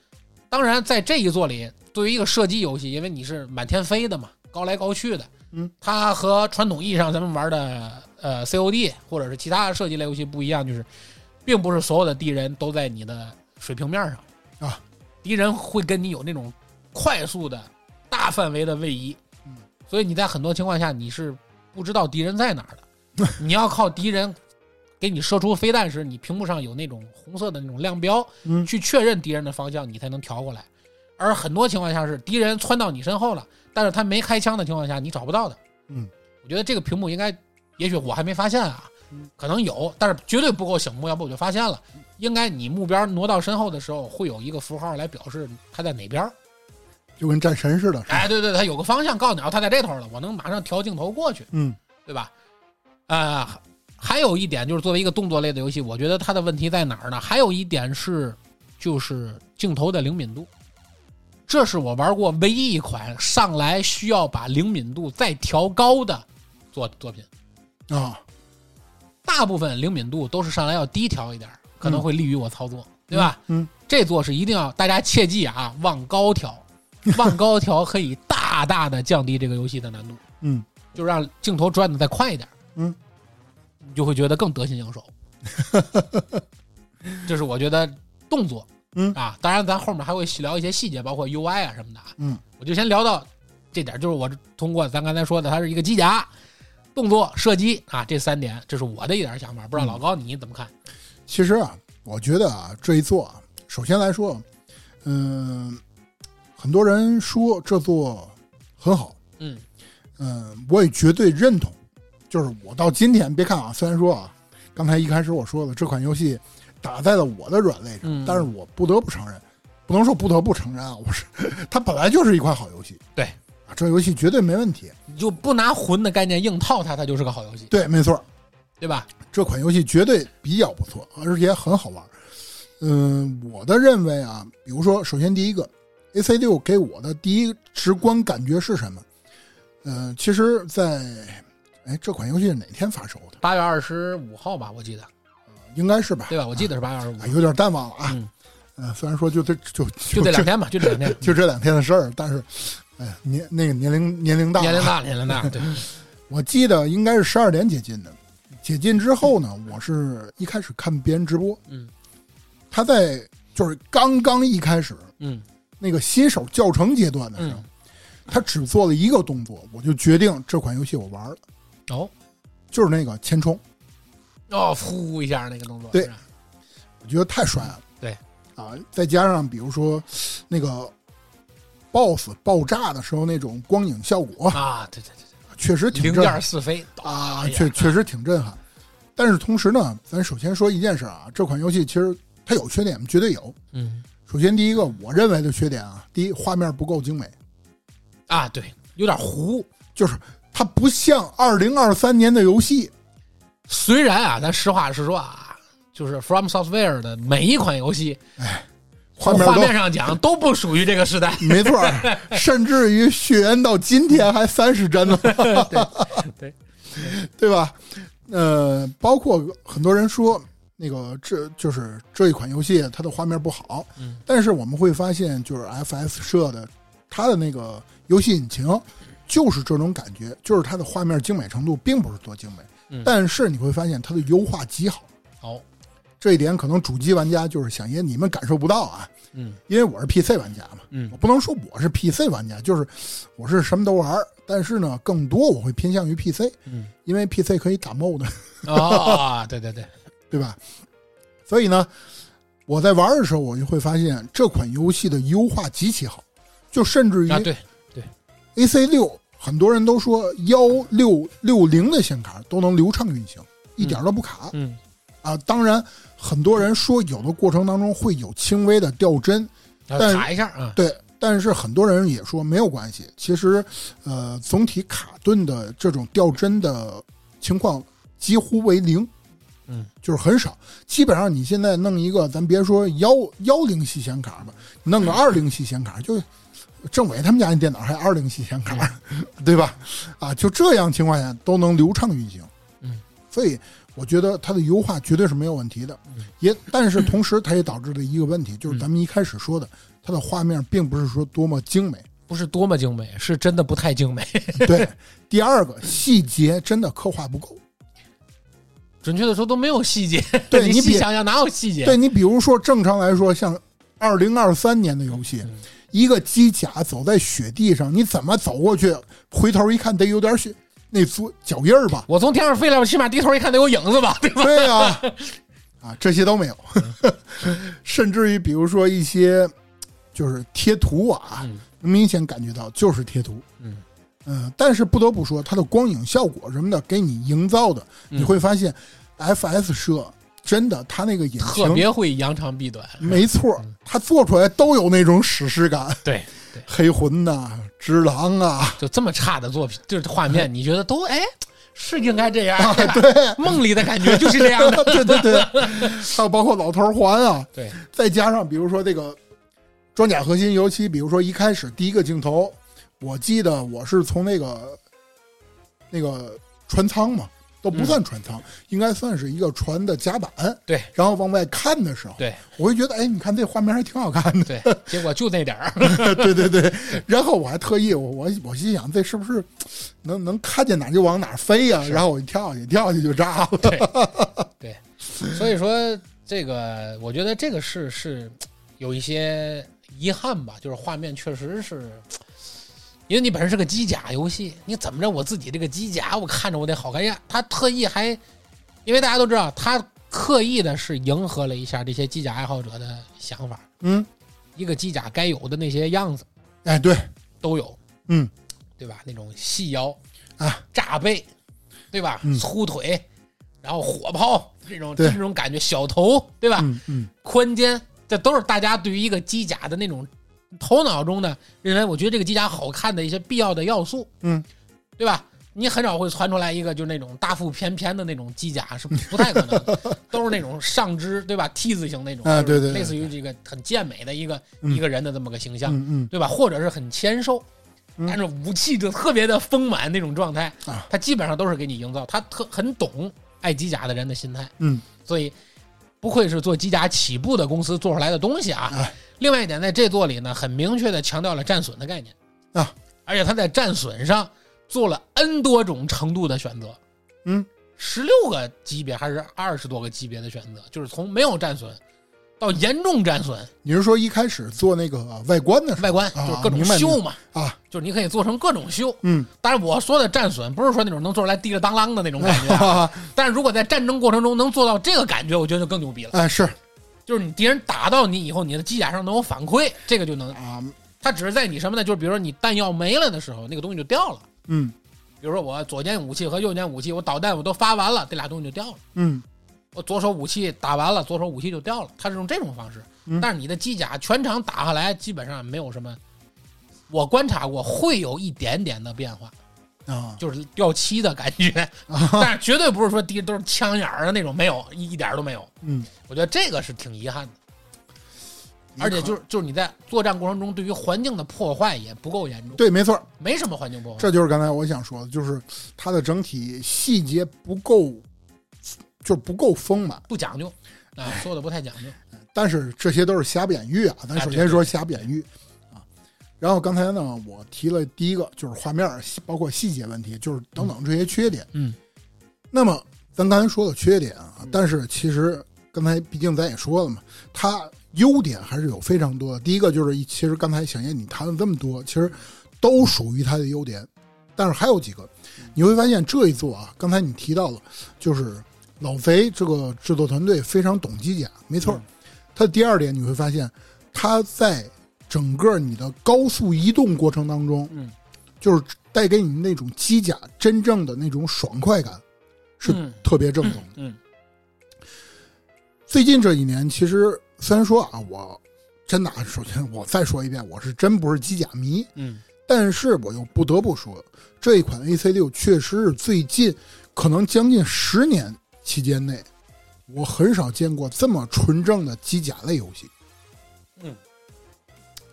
当然，在这一座里，对于一个射击游戏，因为你是满天飞的嘛，高来高去的，嗯，它和传统意义上咱们玩的呃 COD 或者是其他射击类游戏不一样，就是并不是所有的敌人都在你的水平面上。啊，敌人会跟你有那种快速的大范围的位移，嗯，所以你在很多情况下你是不知道敌人在哪儿的，[laughs] 你要靠敌人给你射出飞弹时，你屏幕上有那种红色的那种亮标，嗯去确认敌人的方向，你才能调过来。而很多情况下是敌人窜到你身后了，但是他没开枪的情况下，你找不到的。嗯，我觉得这个屏幕应该，也许我还没发现啊嗯，可能有，但是绝对不够醒目，要不我就发现了。应该你目标挪到身后的时候，会有一个符号来表示他在哪边儿。就跟战神似的。哎，对对，他有个方向告诉你，哦，他在这头了，我能马上调镜头过去。嗯对吧？啊、还有一点就是作为一个动作类的游戏，我觉得它的问题在哪儿呢？还有一点是，就是镜头的灵敏度，这是我玩过唯一一款上来需要把灵敏度再调高的作作品。啊大部分灵敏度都是上来要低调一点，可能会利于我操作，对吧？？嗯这座是一定要大家切记啊，往高调，[laughs] 往高调可以大大的降低这个游戏的难度。嗯就让镜头转的再快一点，嗯，你就会觉得更得心应手。[laughs] 这是我觉得动作，嗯啊，当然咱后面还会细聊一些细节，包括 UI 啊什么的。嗯，我就先聊到这点，就是我通过咱刚才说的，它是一个机甲、动作、射击啊这三点，这是我的一点想法，不知道嗯老高你怎么看？其实啊，我觉得啊，这一座啊，首先来说，嗯、很多人说这座很好，嗯嗯、我也绝对认同。就是我到今天，别看啊，虽然说啊，刚才一开始我说了这款游戏打在了我的软肋上，嗯但是我不得不承认，不能说不得不承认啊，我是 [laughs] 它本来就是一款好游戏，对啊，这游戏绝对没问题，你就不拿魂的概念硬套它，它就是个好游戏，对，没错，对吧？这款游戏绝对比较不错，而且很好玩。嗯，我的认为啊，比如说，首先第一个，AC 六给我的第一直观感觉是什么？呃，其实在，哎，这款游戏是哪天发售的？八月二十五号吧，我记得，应该是吧？对吧？我记得是八月二十五啊，，有点淡忘了啊。嗯，呃，虽然说就这就就这两天吧，就这两天，[laughs] 就这两天的事儿，但是，哎，年那个年龄年龄大年龄大 [laughs] 了，年龄大了，对。我记得应该是十二点解禁的。解禁之后呢，我是一开始看别人直播，嗯他在就是刚刚一开始嗯那个新手教程阶段的时候，嗯他只做了一个动作，我就决定这款游戏我玩了。哦。就是那个前冲，哦，呼一下那个动作，对。我觉得太帅了。对。啊，再加上比如说那个 BOSS 爆炸的时候那种光影效果，啊，对对对确实挺震撼。件四飞。啊，确确实挺震撼。但是同时呢，咱首先说一件事啊，这款游戏其实它有缺点，绝对有。嗯。首先第一个，我认为的缺点啊，第一画面不够精美，啊，对，有点糊。就是它不像二零二三年的游戏。虽然啊，咱实话实说啊，就是 From Software 的每一款游戏，哎画画面画面上讲都不属于这个时代。[laughs] 没错儿，甚至于血缘到今天还三十帧呢，[laughs] 对对吧？呃，包括很多人说那个这就是这一款游戏它的画面不好，嗯但是我们会发现，就是 FS 社的它的那个游戏引擎就是这种感觉，就是它的画面精美程度并不是多精美，嗯。但是你会发现它的优化极好。好，这一点可能主机玩家就是想爷你们感受不到啊，嗯。因为我是 PC 玩家嘛，嗯。我不能说我是 PC 玩家，就是我是什么都玩，但是呢，更多我会偏向于 PC，嗯。因为 PC 可以打 mod，[laughs] 啊，对对对，对吧？所以呢，我在玩的时候，我就会发现这款游戏的优化极其好，就甚至于啊对，AC 六，很多人都说幺六六零的显卡都能流畅运行，一点都不卡、嗯啊。当然，很多人说有的过程当中会有轻微的掉帧，要但卡一下啊，对，但是很多人也说没有关系。其实，呃，总体卡顿的这种掉帧的情况几乎为零，嗯，就是很少。基本上你现在弄一个，咱别说幺幺零系显卡吧，弄个二零系显卡，就政委他们家那电脑还二零系显卡，对吧？啊，就这样情况下都能流畅运行，嗯，所以。我觉得它的优化绝对是没有问题的，也但是同时它也导致了一个问题，就是咱们一开始说的，它的画面并不是说多么精美。不是多么精美，是真的不太精美。[laughs] 对，第二个细节真的刻画不够。准确的说都没有细节，对你 [laughs] 你比细想想哪有细节？对你比如说，正常来说，像二零二三年的游戏，一个机甲走在雪地上，你怎么走过去？回头一看，得有点雪那足脚印儿吧？我从天上飞来，我起码低头一看得有影子吧，对吧？对呀、啊，这些都没有，[laughs] 甚至于比如说一些就是贴图啊，嗯明显感觉到就是贴图。嗯嗯，但是不得不说，它的光影效果什么的给你营造的，嗯你会发现，FS 社真的他那个引特别会扬长避短。没错，他做出来都有那种史诗感，对对，黑魂呐、只狼啊，就这么差的作品，就是画面，你觉得都哎是应该这样？[laughs] 啊对。吧 [laughs] 对梦里的感觉就是这样的。[laughs] 对对对，还有包括老头环啊，对，再加上比如说这个装甲核心，尤其比如说一开始第一个镜头，我记得我是从那个那个船舱嘛，都不算船舱，应该算是一个船的甲板，对。然后往外看的时候，对。我会觉得，哎，你看这画面还挺好看的，对，结果就那点儿。[laughs] [laughs] 对对对，然后我还特意我我我心想这是不是能能看见哪就往哪飞呀、然后我一跳下去，跳下去就炸了。对，所以说这个，我觉得这个是是有一些遗憾吧，就是画面确实是，因为你本身是个机甲游戏，你怎么着我自己这个机甲我看着我得好看呀，他特意还，因为大家都知道他刻意的是迎合了一下这些机甲爱好者的想法，嗯，一个机甲该有的那些样子哎，对，都有，嗯，对吧？那种细腰啊，炸背，对吧？嗯粗腿，然后火炮这种这种感觉，小头，对吧？嗯嗯，宽肩，这都是大家对于一个机甲的那种头脑中呢认为，我觉得这个机甲好看的一些必要的要素，嗯，对吧？你很少会传出来一个就那种大腹便便的那种机甲，是不太可能。的，[laughs] 都是那种上肢对吧？T 字形那种，啊对对对类似于这个很健美的一个嗯。一个人的这么个形象，嗯嗯。对吧？或者是很纤瘦，嗯。但是武器就特别的丰满那种状态啊，他基本上都是给你营造，他特很懂爱机甲的人的心态，嗯，所以不愧是做机甲起步的公司做出来的东西啊。哎。另外一点，在这座里呢，很明确的强调了战损的概念。啊，而且他在战损上做了 N 多种程度的选择，嗯，十六个级别还是二十多个级别的选择，就是从没有战损到严重战损，你是说一开始做那个外观的时候外观啊就是各种修嘛，啊？就是你可以做成各种修。嗯，但是我说的战损不是说那种能做出来滴了当啷的那种感觉 [laughs] 但是如果在战争过程中能做到这个感觉，我觉得就更牛逼了。哎是就是你敌人打到你以后，你的机甲上能有反馈，这个就能。啊，它只是在你什么呢？就是比如说你弹药没了的时候，那个东西就掉了。嗯比如说我左肩武器和右肩武器，我导弹我都发完了，这俩东西就掉了。嗯我左手武器打完了，左手武器就掉了。他是用这种方式，嗯但是你的机甲全场打下来，基本上没有什么。我观察过，会有一点点的变化，啊就是掉漆的感觉，[laughs] 但是绝对不是说敌都是枪眼儿的那种，没有一一点都没有。嗯，我觉得这个是挺遗憾的，而且就是就是你在作战过程中对于环境的破坏也不够严重，对，没错，没什么环境破坏。这就是刚才我想说的，就是它的整体细节不够，就是不够丰满。不讲究啊，做的不太讲究。但是这些都是瑕不掩瑜啊，咱首先说瑕不掩瑜啊。然后刚才呢，我提了第一个就是画面，包括细节问题，就是等等这些缺点。嗯，那么咱刚才说的缺点啊，但是其实刚才毕竟咱也说了嘛，它优点还是有非常多的。第一个就是，其实刚才小燕你谈了这么多，其实都属于它的优点，但是还有几个，你会发现这一座啊，刚才你提到了，就是老贼这个制作团队非常懂机甲，没错。它的第二点你会发现，它在整个你的高速移动过程当中，嗯，就是带给你那种机甲真正的那种爽快感，是嗯。特别正宗的。嗯。最近这几年，其实虽然说啊，我真的啊，首先我再说一遍，我是真不是机甲迷，嗯。但是我又不得不说，这一款 AC 六确实是最近可能将近十年期间内，我很少见过这么纯正的机甲类游戏，嗯，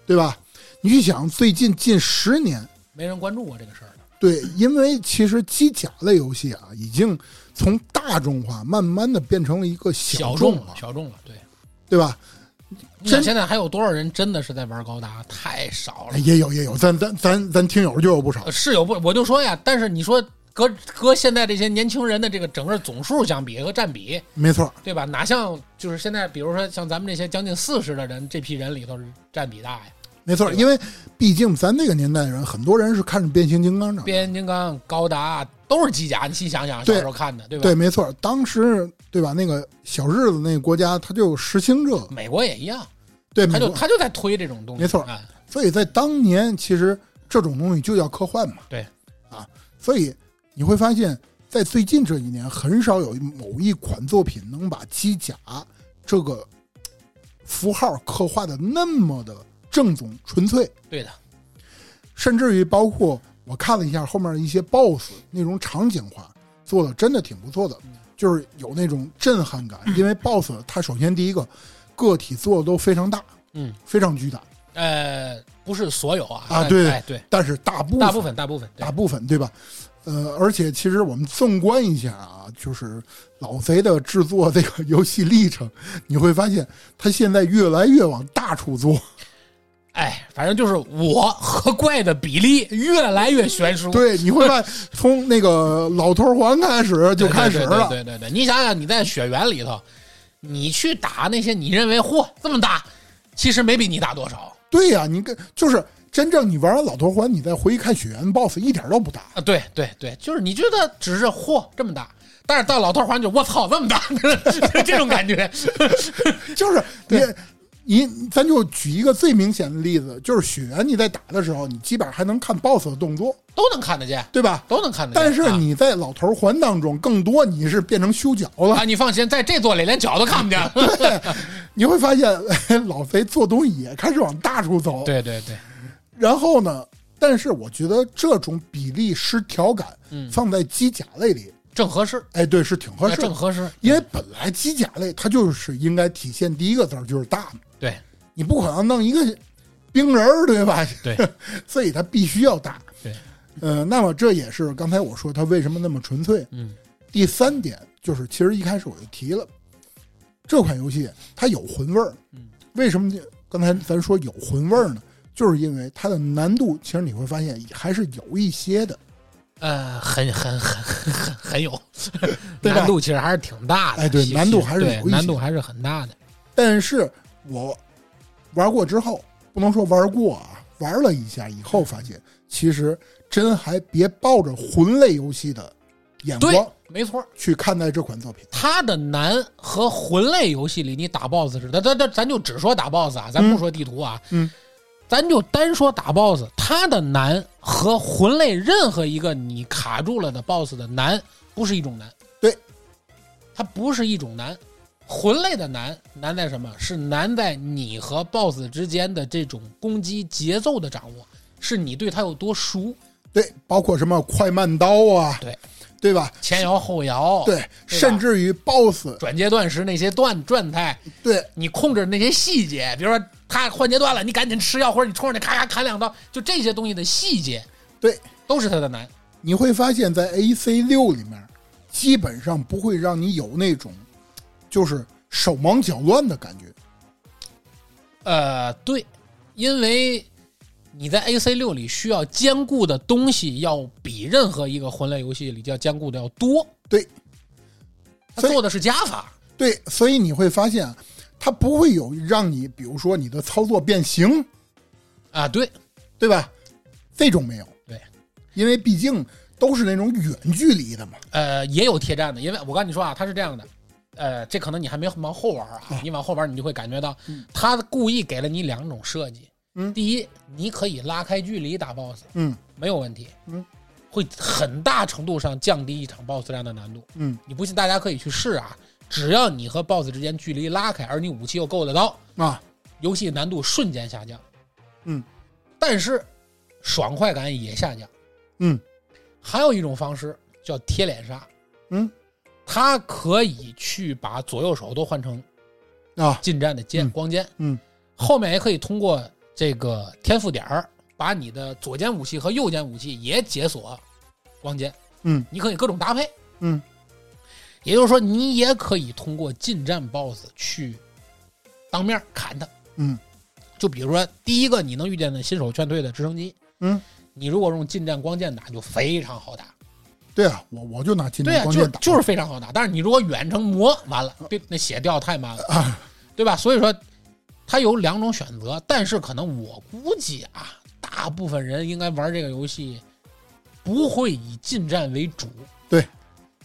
对吧？你去想，最近近十年，没人关注过这个事儿了。[laughs] 对，因为其实机甲类游戏啊，已经从大众化慢慢的变成了一个小众了，小众了，对。对吧？你想现在还有多少人真的是在玩高达？太少了。也有也有，咱咱咱咱听友就有不少呃，是有不，我就说呀，但是你说和和现在这些年轻人的这个整个总数相比和占比，没错，对吧？哪像就是现在，比如说像咱们这些将近四十的人，这批人里头占比大呀。没错，因为毕竟咱那个年代的人，很多人是看着变形金刚的。变形金刚、高达都是机甲，你细想想，小对时候看的，对吧？对，没错，当时对吧？那个小日子那个国家，他就实行这个，美国也一样，对，他就他就在推这种东西，没错哎所以在当年，其实这种东西就叫科幻嘛。对，啊，所以你会发现在最近这一年，很少有某一款作品能把机甲这个符号刻画的那么的正宗纯粹，对的，甚至于包括我看了一下后面的一些 BOSS 那种场景化做的真的挺不错的，就是有那种震撼感。[clears throat] 因为 BOSS 它首先第一个个体做的都非常大，嗯，非常巨大，呃，不是所有啊，啊对哎对，但是大部分。大部分大部分，大部分对吧？呃，而且其实我们纵观一下啊，就是老贼的制作这个游戏历程，你会发现他现在越来越往大处做。哎，反正就是我和怪的比例越来越悬殊，对，你会发现 [laughs] 从那个老头环开始就开始了。对对对，你想想，你在雪原里头，你去打那些你认为嚯这么大，其实没比你大多少对呀、你跟就是真正你玩完老头环，你再回去看雪原 BOSS 一点都不大。啊！对对对，就是你觉得只是嚯这么大，但是到老头环就我操这么大，[laughs] 这种感觉。[laughs] 就是你你咱就举一个最明显的例子，就是雪原你在打的时候，你基本上还能看 BOSS 的动作，都能看得见，对吧？都能看得见。但是啊你在老头环当中，更多你是变成修脚了。啊，你放心，在这座里连脚都看不见。[laughs] 你会发现老贼做东西也开始往大处走。对对对，然后呢，但是我觉得这种比例失调感嗯，放在机甲类里，正合适，哎，对，是挺合适的。正合适。因为本来机甲类它就是应该体现第一个字儿就是大嘛，对你不可能弄一个冰人儿，对吧？对，[laughs] 所以它必须要大。对，呃，那么这也是刚才我说它为什么那么纯粹。嗯第三点就是，其实一开始我就提了，这款游戏它有魂味儿。嗯，为什么刚才咱说有魂味儿呢？就是因为它的难度，其实你会发现还是有一些的。呃，很很很很很很有，[laughs] 对难度其实还是挺大的。哎对难度还是有一些难度还是很大的。但是我玩过之后，不能说玩过啊，玩了一下以后发现，其实真还别抱着魂类游戏的眼光，没错，去看待这款作品。它的难和魂类游戏里你打 BOSS 似的，咱咱咱就只说打 BOSS 啊，咱不说地图啊，嗯，咱就单说打 BOSS，它的难和魂类任何一个你卡住了的 BOSS 的难不是一种难，对，它不是一种难。魂类的难难在什么？是难在你和 BOSS 之间的这种攻击节奏的掌握，是你对它有多熟，对，包括什么快慢刀啊，对，对吧？前摇后摇，，对，甚至于 BOSS，转阶段时那些段状态，对你控制那些细节，比如说他换阶段了，你赶紧吃药，或者你冲上去咔咔砍两刀，就这些东西的细节对，都是他的难。你会发现在 AC 六里面，基本上不会让你有那种就是手忙脚乱的感觉。呃，对，因为你在 AC 六里需要兼顾的东西要比任何一个魂类游戏里要兼顾的要多。对，他做的是加法，对，所以你会发现啊，它不会有让你，比如说你的操作变形，啊，对，对吧？这种没有。对，因为毕竟都是那种远距离的嘛。呃，也有贴站的，因为我跟你说啊，它是这样的，呃，这可能你还没往后玩啊，你往后玩你就会感觉到，他故意给了你两种设计。嗯。第一，你可以拉开距离打 BOSS，嗯。没有问题，嗯，会很大程度上降低一场 BOSS 战的难度。嗯。你不信，大家可以去试啊，只要你和 BOSS 之间距离拉开，而你武器又够得到，啊，游戏难度瞬间下降。嗯，但是爽快感也下降。嗯。还有一种方式叫贴脸杀，嗯。它可以去把左右手都换成啊。近战的剑、嗯。光剑，嗯。后面也可以通过这个天赋点儿把你的左肩武器和右肩武器也解锁光剑，嗯你可以各种搭配。嗯也就是说，你也可以通过近战 BOSS 去当面砍他。嗯就比如说，第一个你能遇见的新手劝退的直升机，嗯，你如果用近战光剑打，就非常好打。对啊，我我就拿近战光剑打，就是就是非常好打。但是你如果远程磨，完了，对，那血掉太慢了，啊对吧？所以说，它有两种选择，但是可能我估计啊，大部分人应该玩这个游戏不会以近战为主。对，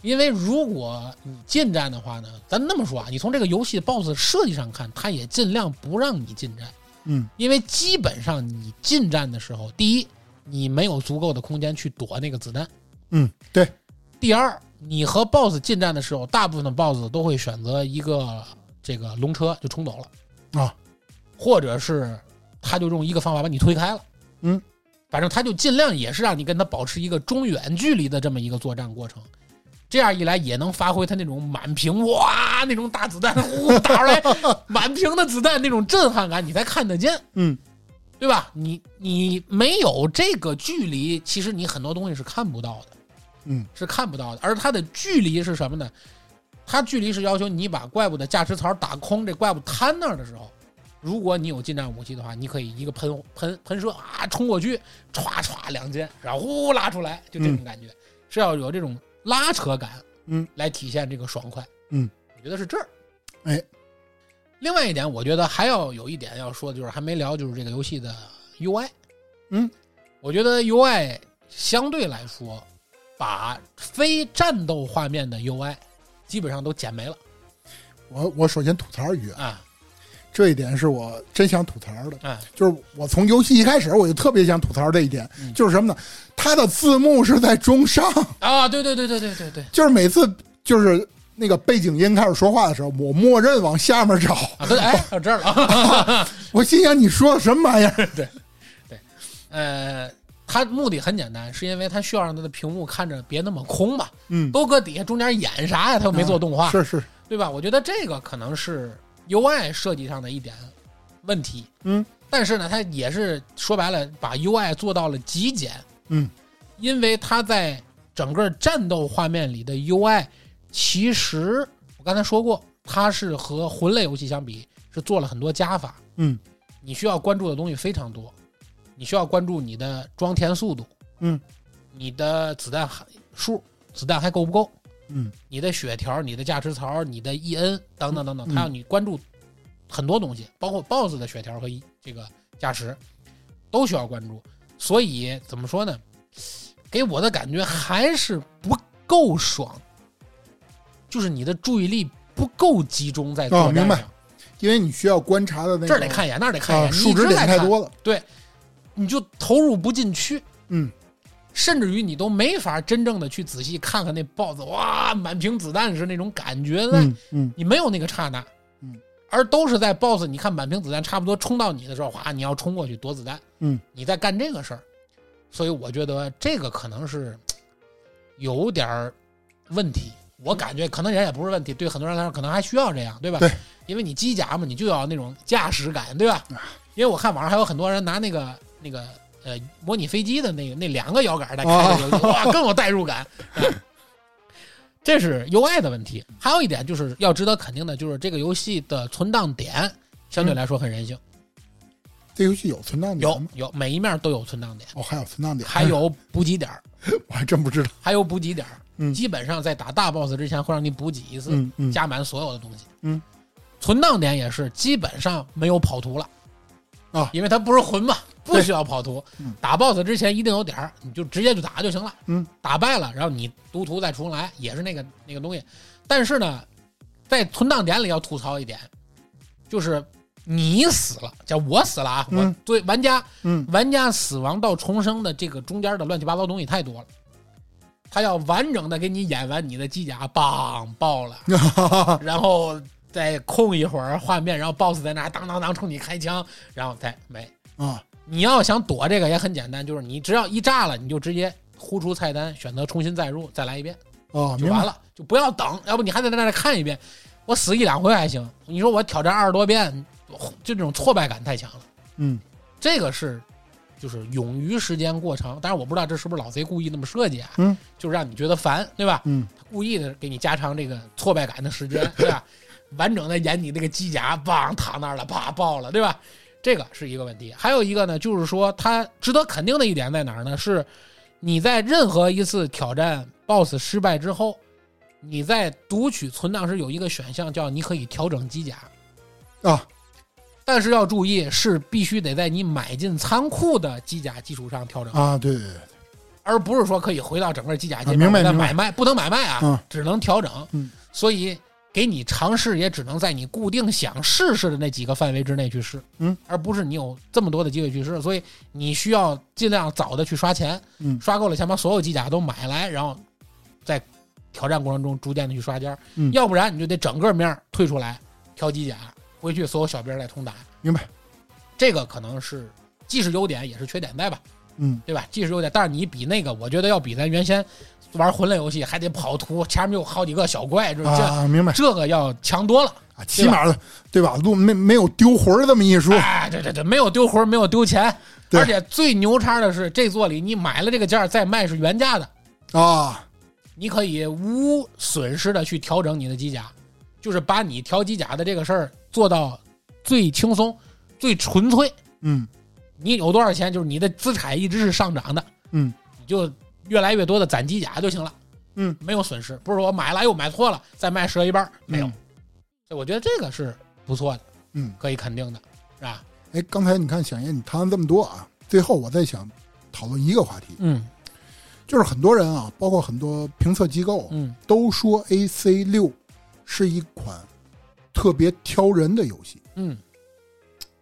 因为如果你近战的话呢，咱那么说啊，你从这个游戏 BOSS 设计上看，它也尽量不让你近战，嗯因为基本上你近战的时候，第一，你没有足够的空间去躲那个子弹。嗯，对，第二，你和 BOSS 近战的时候，大部分的 BOSS 都会选择一个这个龙车就冲走了啊，或者是他就用一个方法把你推开了。嗯，反正他就尽量也是让你跟他保持一个中远距离的这么一个作战过程。这样一来，也能发挥他那种满屏哇那种大子弹呼打出来，[laughs] 满屏的子弹那种震撼感，你才看得见。嗯对吧？你你没有这个距离，其实你很多东西是看不到的，嗯是看不到的。而它的距离是什么呢？它距离是要求你把怪物的驾驶槽打空，这怪物瘫那儿的时候，如果你有近战武器的话，你可以一个喷喷喷射啊冲过去，歘歘两箭，然后呼拉出来，就这种感觉，是要有这种拉扯感，嗯，来体现这个爽快。嗯，我觉得是这儿。哎，另外一点，我觉得还要有一点要说的就是还没聊，就是这个游戏的 UI。嗯，我觉得 UI 相对来说，把非战斗画面的 UI 基本上都剪没了。我我首先吐槽一句啊，啊这一点是我真想吐槽的，啊！就是我从游戏一开始我就特别想吐槽这一点，嗯就是什么呢？它的字幕是在中上，啊，对对对对对对对就是每次就是那个背景音开始说话的时候，我默认往下面找，啊，对，哎，到这儿了啊。[laughs] 我心想你说的什么玩意儿？[laughs] 对对呃，它目的很简单，是因为它需要让它的屏幕看着别那么空吧，嗯，都搁底下中间演啥呀？他又没做动画，是是，对吧？我觉得这个可能是 UI 设计上的一点问题。嗯，但是呢，它也是说白了，把 UI 做到了极简。嗯，因为它在整个战斗画面里的 UI，其实我刚才说过，它是和魂类游戏相比是做了很多加法。嗯你需要关注的东西非常多，你需要关注你的装填速度，嗯，你的子弹数，子弹还够不够？嗯你的血条、你的价值槽、你的 EN 等等等等，嗯它要你关注很多东西，包括 BOSS 的血条和一这个价值都需要关注。所以怎么说呢？给我的感觉还是不够爽，就是你的注意力不够集中在作战上。哦明白因为你需要观察的那个这儿得看一眼，那儿得看一啊，眼，你数值点太多了。对你就投入不进去。嗯，甚至于你都没法真正的去仔细看看那 BOSS，哇，满屏子弹是那种感觉在，嗯嗯你没有那个刹那。嗯，而都是在 BOSS，你看满屏子弹差不多冲到你的时候，哗，你要冲过去躲子弹。嗯，你在干这个事儿，所以我觉得这个可能是有点儿问题。我感觉可能人也不是问题，对很多人来说可能还需要这样，对吧？对，因为你机甲嘛，你就要那种驾驶感，对吧？因为我看网上还有很多人拿那个那个呃模拟飞机的那个那两个摇杆在开这个游戏，哇，[laughs] 更有代入感。嗯这是 UI 的问题。还有一点就是要值得肯定的，就是这个游戏的存档点相对来说很人性，这游戏有存档点吗？有有每一面都有存档点，哦，还有存档点，还有补给点，[laughs] 我还真不知道。还有补给点。嗯基本上在打大 boss 之前会让你补给一次，嗯嗯加满所有的东西。嗯，存档点也是基本上没有跑图了啊因为它不是魂嘛，不需要跑图嗯。打 boss 之前一定有点儿，你就直接就打就行了。嗯，打败了，然后你读图再重来，也是那个那个东西。但是呢，在存档点里要吐槽一点，就是你死了，叫我死了啊！我嗯对玩家嗯玩家死亡到重生的这个中间的乱七八糟东西太多了，他要完整的给你演完你的机甲，梆爆了，[laughs] 然后再空一会儿画面，然后 BOSS 在那当当当冲你开枪，然后再没。啊，你要想躲这个也很简单，就是你只要一炸了，你就直接呼出菜单，选择重新再入，再来一遍哦，明白。就完了，就不要等，要不你还得在那儿看一遍。我死一两回还行，你说我挑战二十多遍，就这种挫败感太强了。嗯这个是就是勇于时间过长，当然我不知道这是不是老贼故意那么设计啊，嗯，就是让你觉得烦，对吧？嗯他故意的给你加长这个挫败感的时间，对吧？[laughs] 完整的演你那个机甲，梆躺那儿了，啪爆了，对吧？这个是一个问题。还有一个呢，就是说它值得肯定的一点在哪儿呢？是你在任何一次挑战 BOSS 失败之后，你在读取存档时有一个选项叫你可以调整机甲，啊，但是要注意，是必须得在你买进仓库的机甲基础上调整，啊，对对对，而不是说可以回到整个机甲界明白买卖，不能买卖啊，嗯只能调整。嗯所以给你尝试，也只能在你固定想试试的那几个范围之内去试，嗯，而不是你有这么多的机会去试。所以你需要尽量早的去刷钱，嗯刷够了钱把所有机甲都买来，然后在挑战过程中逐渐的去刷尖儿，嗯要不然你就得整个面儿退出来挑机甲，回去所有小兵儿再重打。明白。这个可能是既是优点也是缺点在吧，嗯对吧？技术优点，但是你比那个，我觉得要比咱原先玩魂类游戏还得跑图，前面有好几个小怪，这、啊，明白这这个要强多了。啊，起码的对吧？路没没有丢魂儿这么一说，哎，对对对，没有丢魂，没有丢钱，而且最牛叉的是，这座里你买了这个件儿再卖是原价的，啊，你可以无损失的去调整你的机甲，就是把你调机甲的这个事儿做到最轻松、最纯粹。嗯你有多少钱，就是你的资产一直是上涨的，嗯你就越来越多的攒机甲就行了。嗯，没有损失，不是说我买了又买错了，再卖折一半，没有。嗯所以我觉得这个是不错的，嗯，可以肯定的，是吧？哎，刚才你看小燕你谈了这么多啊，最后我在想讨论一个话题，嗯就是很多人啊，包括很多评测机构嗯都说 AC 六是一款特别挑人的游戏，嗯，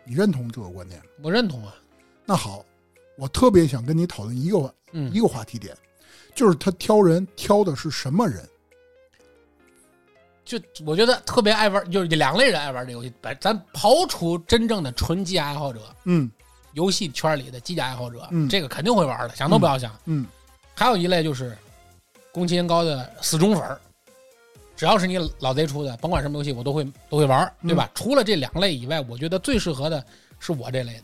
你认同这个观点吗？我认同啊。那好，我特别想跟你讨论一个话嗯一个话题点，就是他挑人挑的是什么人？就我觉得特别爱玩，就是两类人爱玩这游戏。咱咱刨除真正的纯机甲爱好者，嗯游戏圈里的机甲爱好者，嗯这个肯定会玩的，想都不要想。嗯还有一类就是宫崎英高的死忠粉儿，只要是你老贼出的，甭管什么游戏，我都会都会玩，对吧？除了这两类以外，我觉得最适合的是我这类的，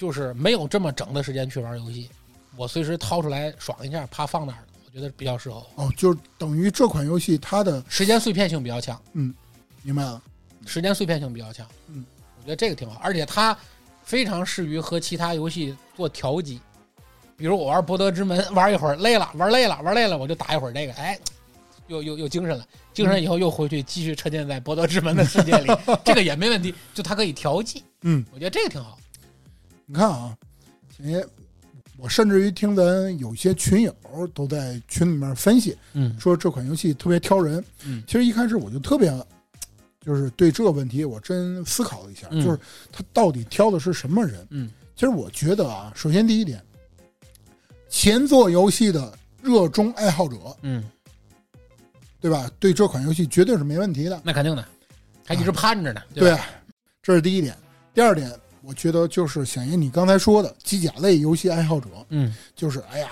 就是没有这么整的时间去玩游戏，我随时掏出来爽一下，怕放那儿了，我觉得比较适合我。哦，就是等于这款游戏它的时间碎片性比较强，嗯明白了，时间碎片性比较强，嗯，我觉得这个挺好，而且它非常适于和其他游戏做调剂。比如我玩《博德之门》，玩一会儿累了，玩累了，玩累了，我就打一会儿这个，哎，又又又精神了，精神以后又回去继续沉浸在博德之门的世界里，[laughs] 这个也没问题，就它可以调剂，嗯，我觉得这个挺好。你看啊，哎，我甚至于听咱有些群友都在群里面分析，嗯说这款游戏特别挑人。嗯其实一开始我就特别，就是对这个问题我真思考了一下，嗯就是他到底挑的是什么人？嗯其实我觉得啊，首先第一点，前作游戏的热衷爱好者，嗯，对吧？对这款游戏绝对是没问题的。那肯定的，还一直盼着呢，对吧？，这是第一点。第二点，我觉得就是响应你刚才说的机甲类游戏爱好者，嗯就是哎呀，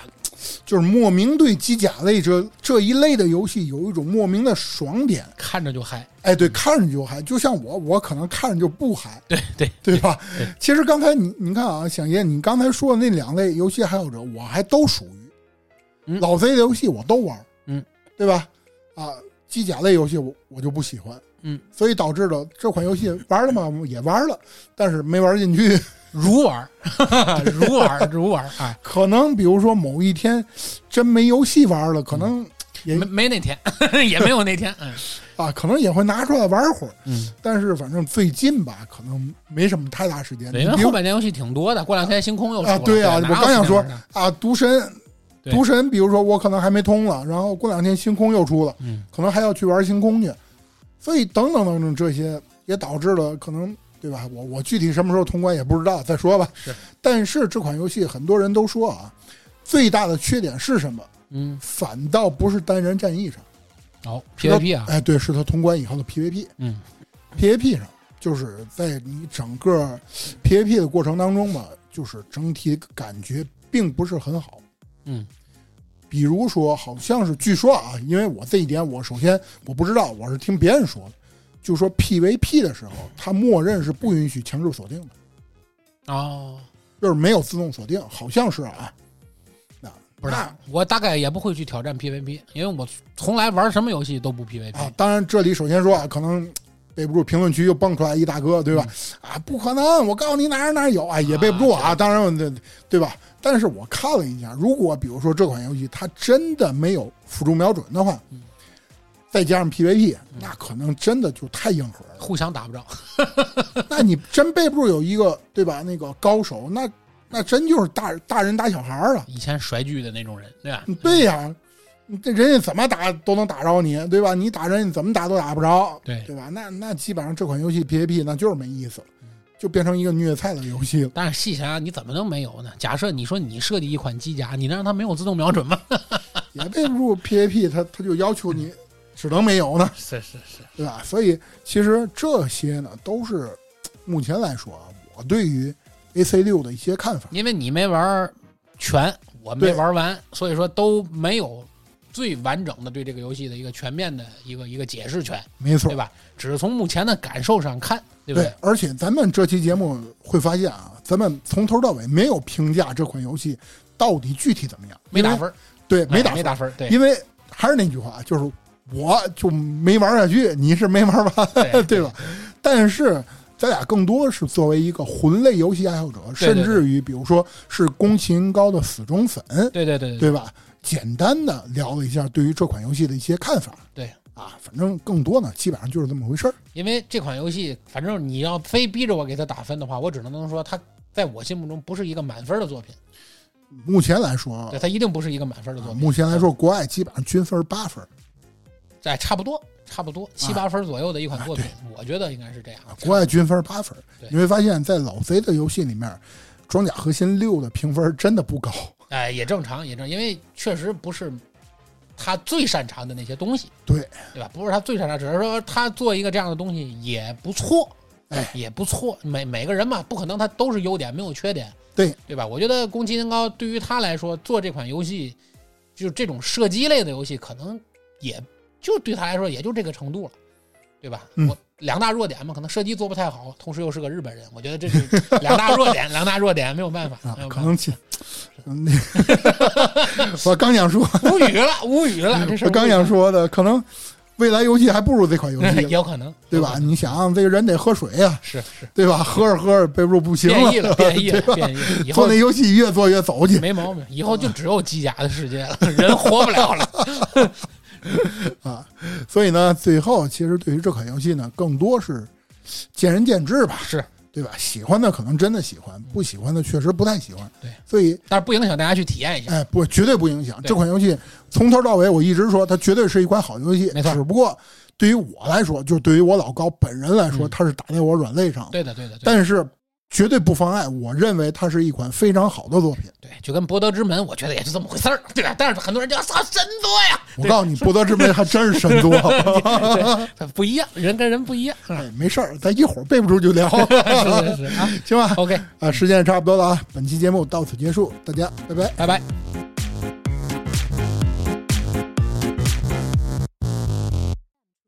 就是莫名对机甲类这这一类的游戏有一种莫名的爽点。看着就嗨，哎，对，看着就嗨，就像我，我可能看着就不嗨，对对对吧？对其实刚才你你看啊，响爷，你刚才说的那两类游戏爱好者，我还都属于，嗯老贼的游戏我都玩，嗯，对吧？啊，机甲类游戏我我就不喜欢，嗯，所以导致了这款游戏玩了吗，[laughs] 也玩了，但是没玩进去。如玩儿，[laughs] 如玩，如玩儿，哎，可能比如说某一天真没游戏玩了，可能也、没没那天，[laughs] 也没有那天，嗯。啊，可能也会拿出来玩会儿。嗯，但是反正最近吧，可能没什么太大时间。对，因为后半年游戏挺多的，过两天星空又出了，啊，对啊，我刚想说啊，毒神，毒神，比如说我可能还没通了，然后过两天星空又出了，嗯。可能还要去玩星空去，所以等等等等这些也导致了可能对吧？我我具体什么时候通关也不知道，再说吧。是，但是这款游戏很多人都说啊，最大的缺点是什么？嗯，反倒不是单人战役上，哦，PVP 啊，哎，对，是他通关以后的 PVP。嗯 PVP 上，就是在你整个 PVP 的过程当中吧，就是整体感觉并不是很好。嗯比如说，好像是据说啊，因为我这一点我首先我不知道，我是听别人说的，就说 PVP 的时候，它默认是不允许强制锁定的，哦，就是没有自动锁定，好像是啊。那不知道，我大概也不会去挑战 PVP，因为我从来玩什么游戏都不 PVP 啊，当然这里首先说啊，可能背不住评论区又蹦出来一大哥，对吧？啊，不可能！我告诉你哪儿哪儿有啊，也背不住啊。啊当然，对对吧？但是我看了一下，如果比如说这款游戏它真的没有辅助瞄准的话，嗯再加上 PVP，那可能真的就太硬核了。互相打不着。[laughs] 那你真背不住有一个对吧？那个高手，那那真就是大大人打小孩儿啊！以前甩剧的那种人，对吧？对呀、你这人家怎么打都能打着你，对吧？你打人，你怎么打都打不着，对对吧？那那基本上这款游戏 PVP 那就是没意思了，就变成一个虐菜的游戏了。但是细想想，你怎么能没有呢？假设你说你设计一款机甲，你能让它没有自动瞄准吗？[laughs] 也背不住 PVP，它它就要求你只能没有呢，是是是，对吧？所以其实这些呢，都是目前来说啊，我对于 AC 六的一些看法。因为你没玩全，我没对玩完，所以说都没有最完整的对这个游戏的一个全面的一个一个解释权，没错对，吧？只是从目前的感受上看，对不对，而且咱们这期节目会发现啊，咱们从头到尾没有评价这款游戏到底具体怎么样，没打分儿，对，没打没打分儿，对因为还是那句话，就是我就没玩下去，你是没玩完，对 [laughs] 对吧？但是咱俩更多是作为一个魂类游戏爱好者，对对甚至于比如说是宫崎英高的死忠粉，对对对对吧？简单的聊了一下对于这款游戏的一些看法对。啊，反正更多呢，基本上就是这么回事儿。因为这款游戏，反正你要非逼着我给它打分的话，我只能能说它在我心目中不是一个满分的作品，目前来说对，，它一定不是一个满分的啊作品。目前来说，国外基本上均分八分，哎，差不多，差不多七八分左右的一款作品，啊我觉得应该是这样。国外均分八分对。你会发现在老贼的游戏里面，装甲核心六的评分真的不高。哎，也正常，也正，因为确实不是他最擅长的那些东西，对，对吧？不是他最擅长，只是说他做一个这样的东西也不错，哎，也不错。每每个人嘛，不可能他都是优点，没有缺点，对对吧？我觉得宫崎英高对于他来说做这款游戏，就这种射击类的游戏，可能也就对他来说也就这个程度了。对吧？嗯我两大弱点嘛，可能射击做不太好，同时又是个日本人，我觉得这是两大弱点，[laughs] 两大弱点没有办法，啊可能其，嗯那我刚想说，无语了，无语了，这是我刚想说的，可能未来游戏还不如这款游戏，[laughs] 有可能，对吧？你想，这个人得喝水呀、是是对吧？喝着喝着背不住不行了变异了，变异了，变异了，以后做那游戏越做越走去，没毛病，以后就只有机甲的世界了，人活不了了，[laughs] [laughs] 啊。所以呢，最后其实对于这款游戏呢，更多是见仁见智吧，是对吧？喜欢的可能真的喜欢，不喜欢的确实不太喜欢。对，所以但是不影响大家去体验一下。哎，不，绝对不影响。这款游戏从头到尾，我一直说它绝对是一款好游戏。没错只不过对于我来说，就是对于我老高本人来说，嗯它是打在我软肋上。对的，对的，对的但是绝对不妨碍我认为它是一款非常好的作品。对，就跟《博德之门》，我觉得也是这么回事儿，对吧？但是很多人就要操神作呀，我告诉你，博德之门还真是神作。[laughs] 对，它不一样，人跟人不一样，是哎，没事儿，咱一会儿背不住就聊，[laughs] 是是 [laughs] 啊行吧？，OK，啊，时间也差不多了啊，本期节目到此结束，大家拜拜。拜拜。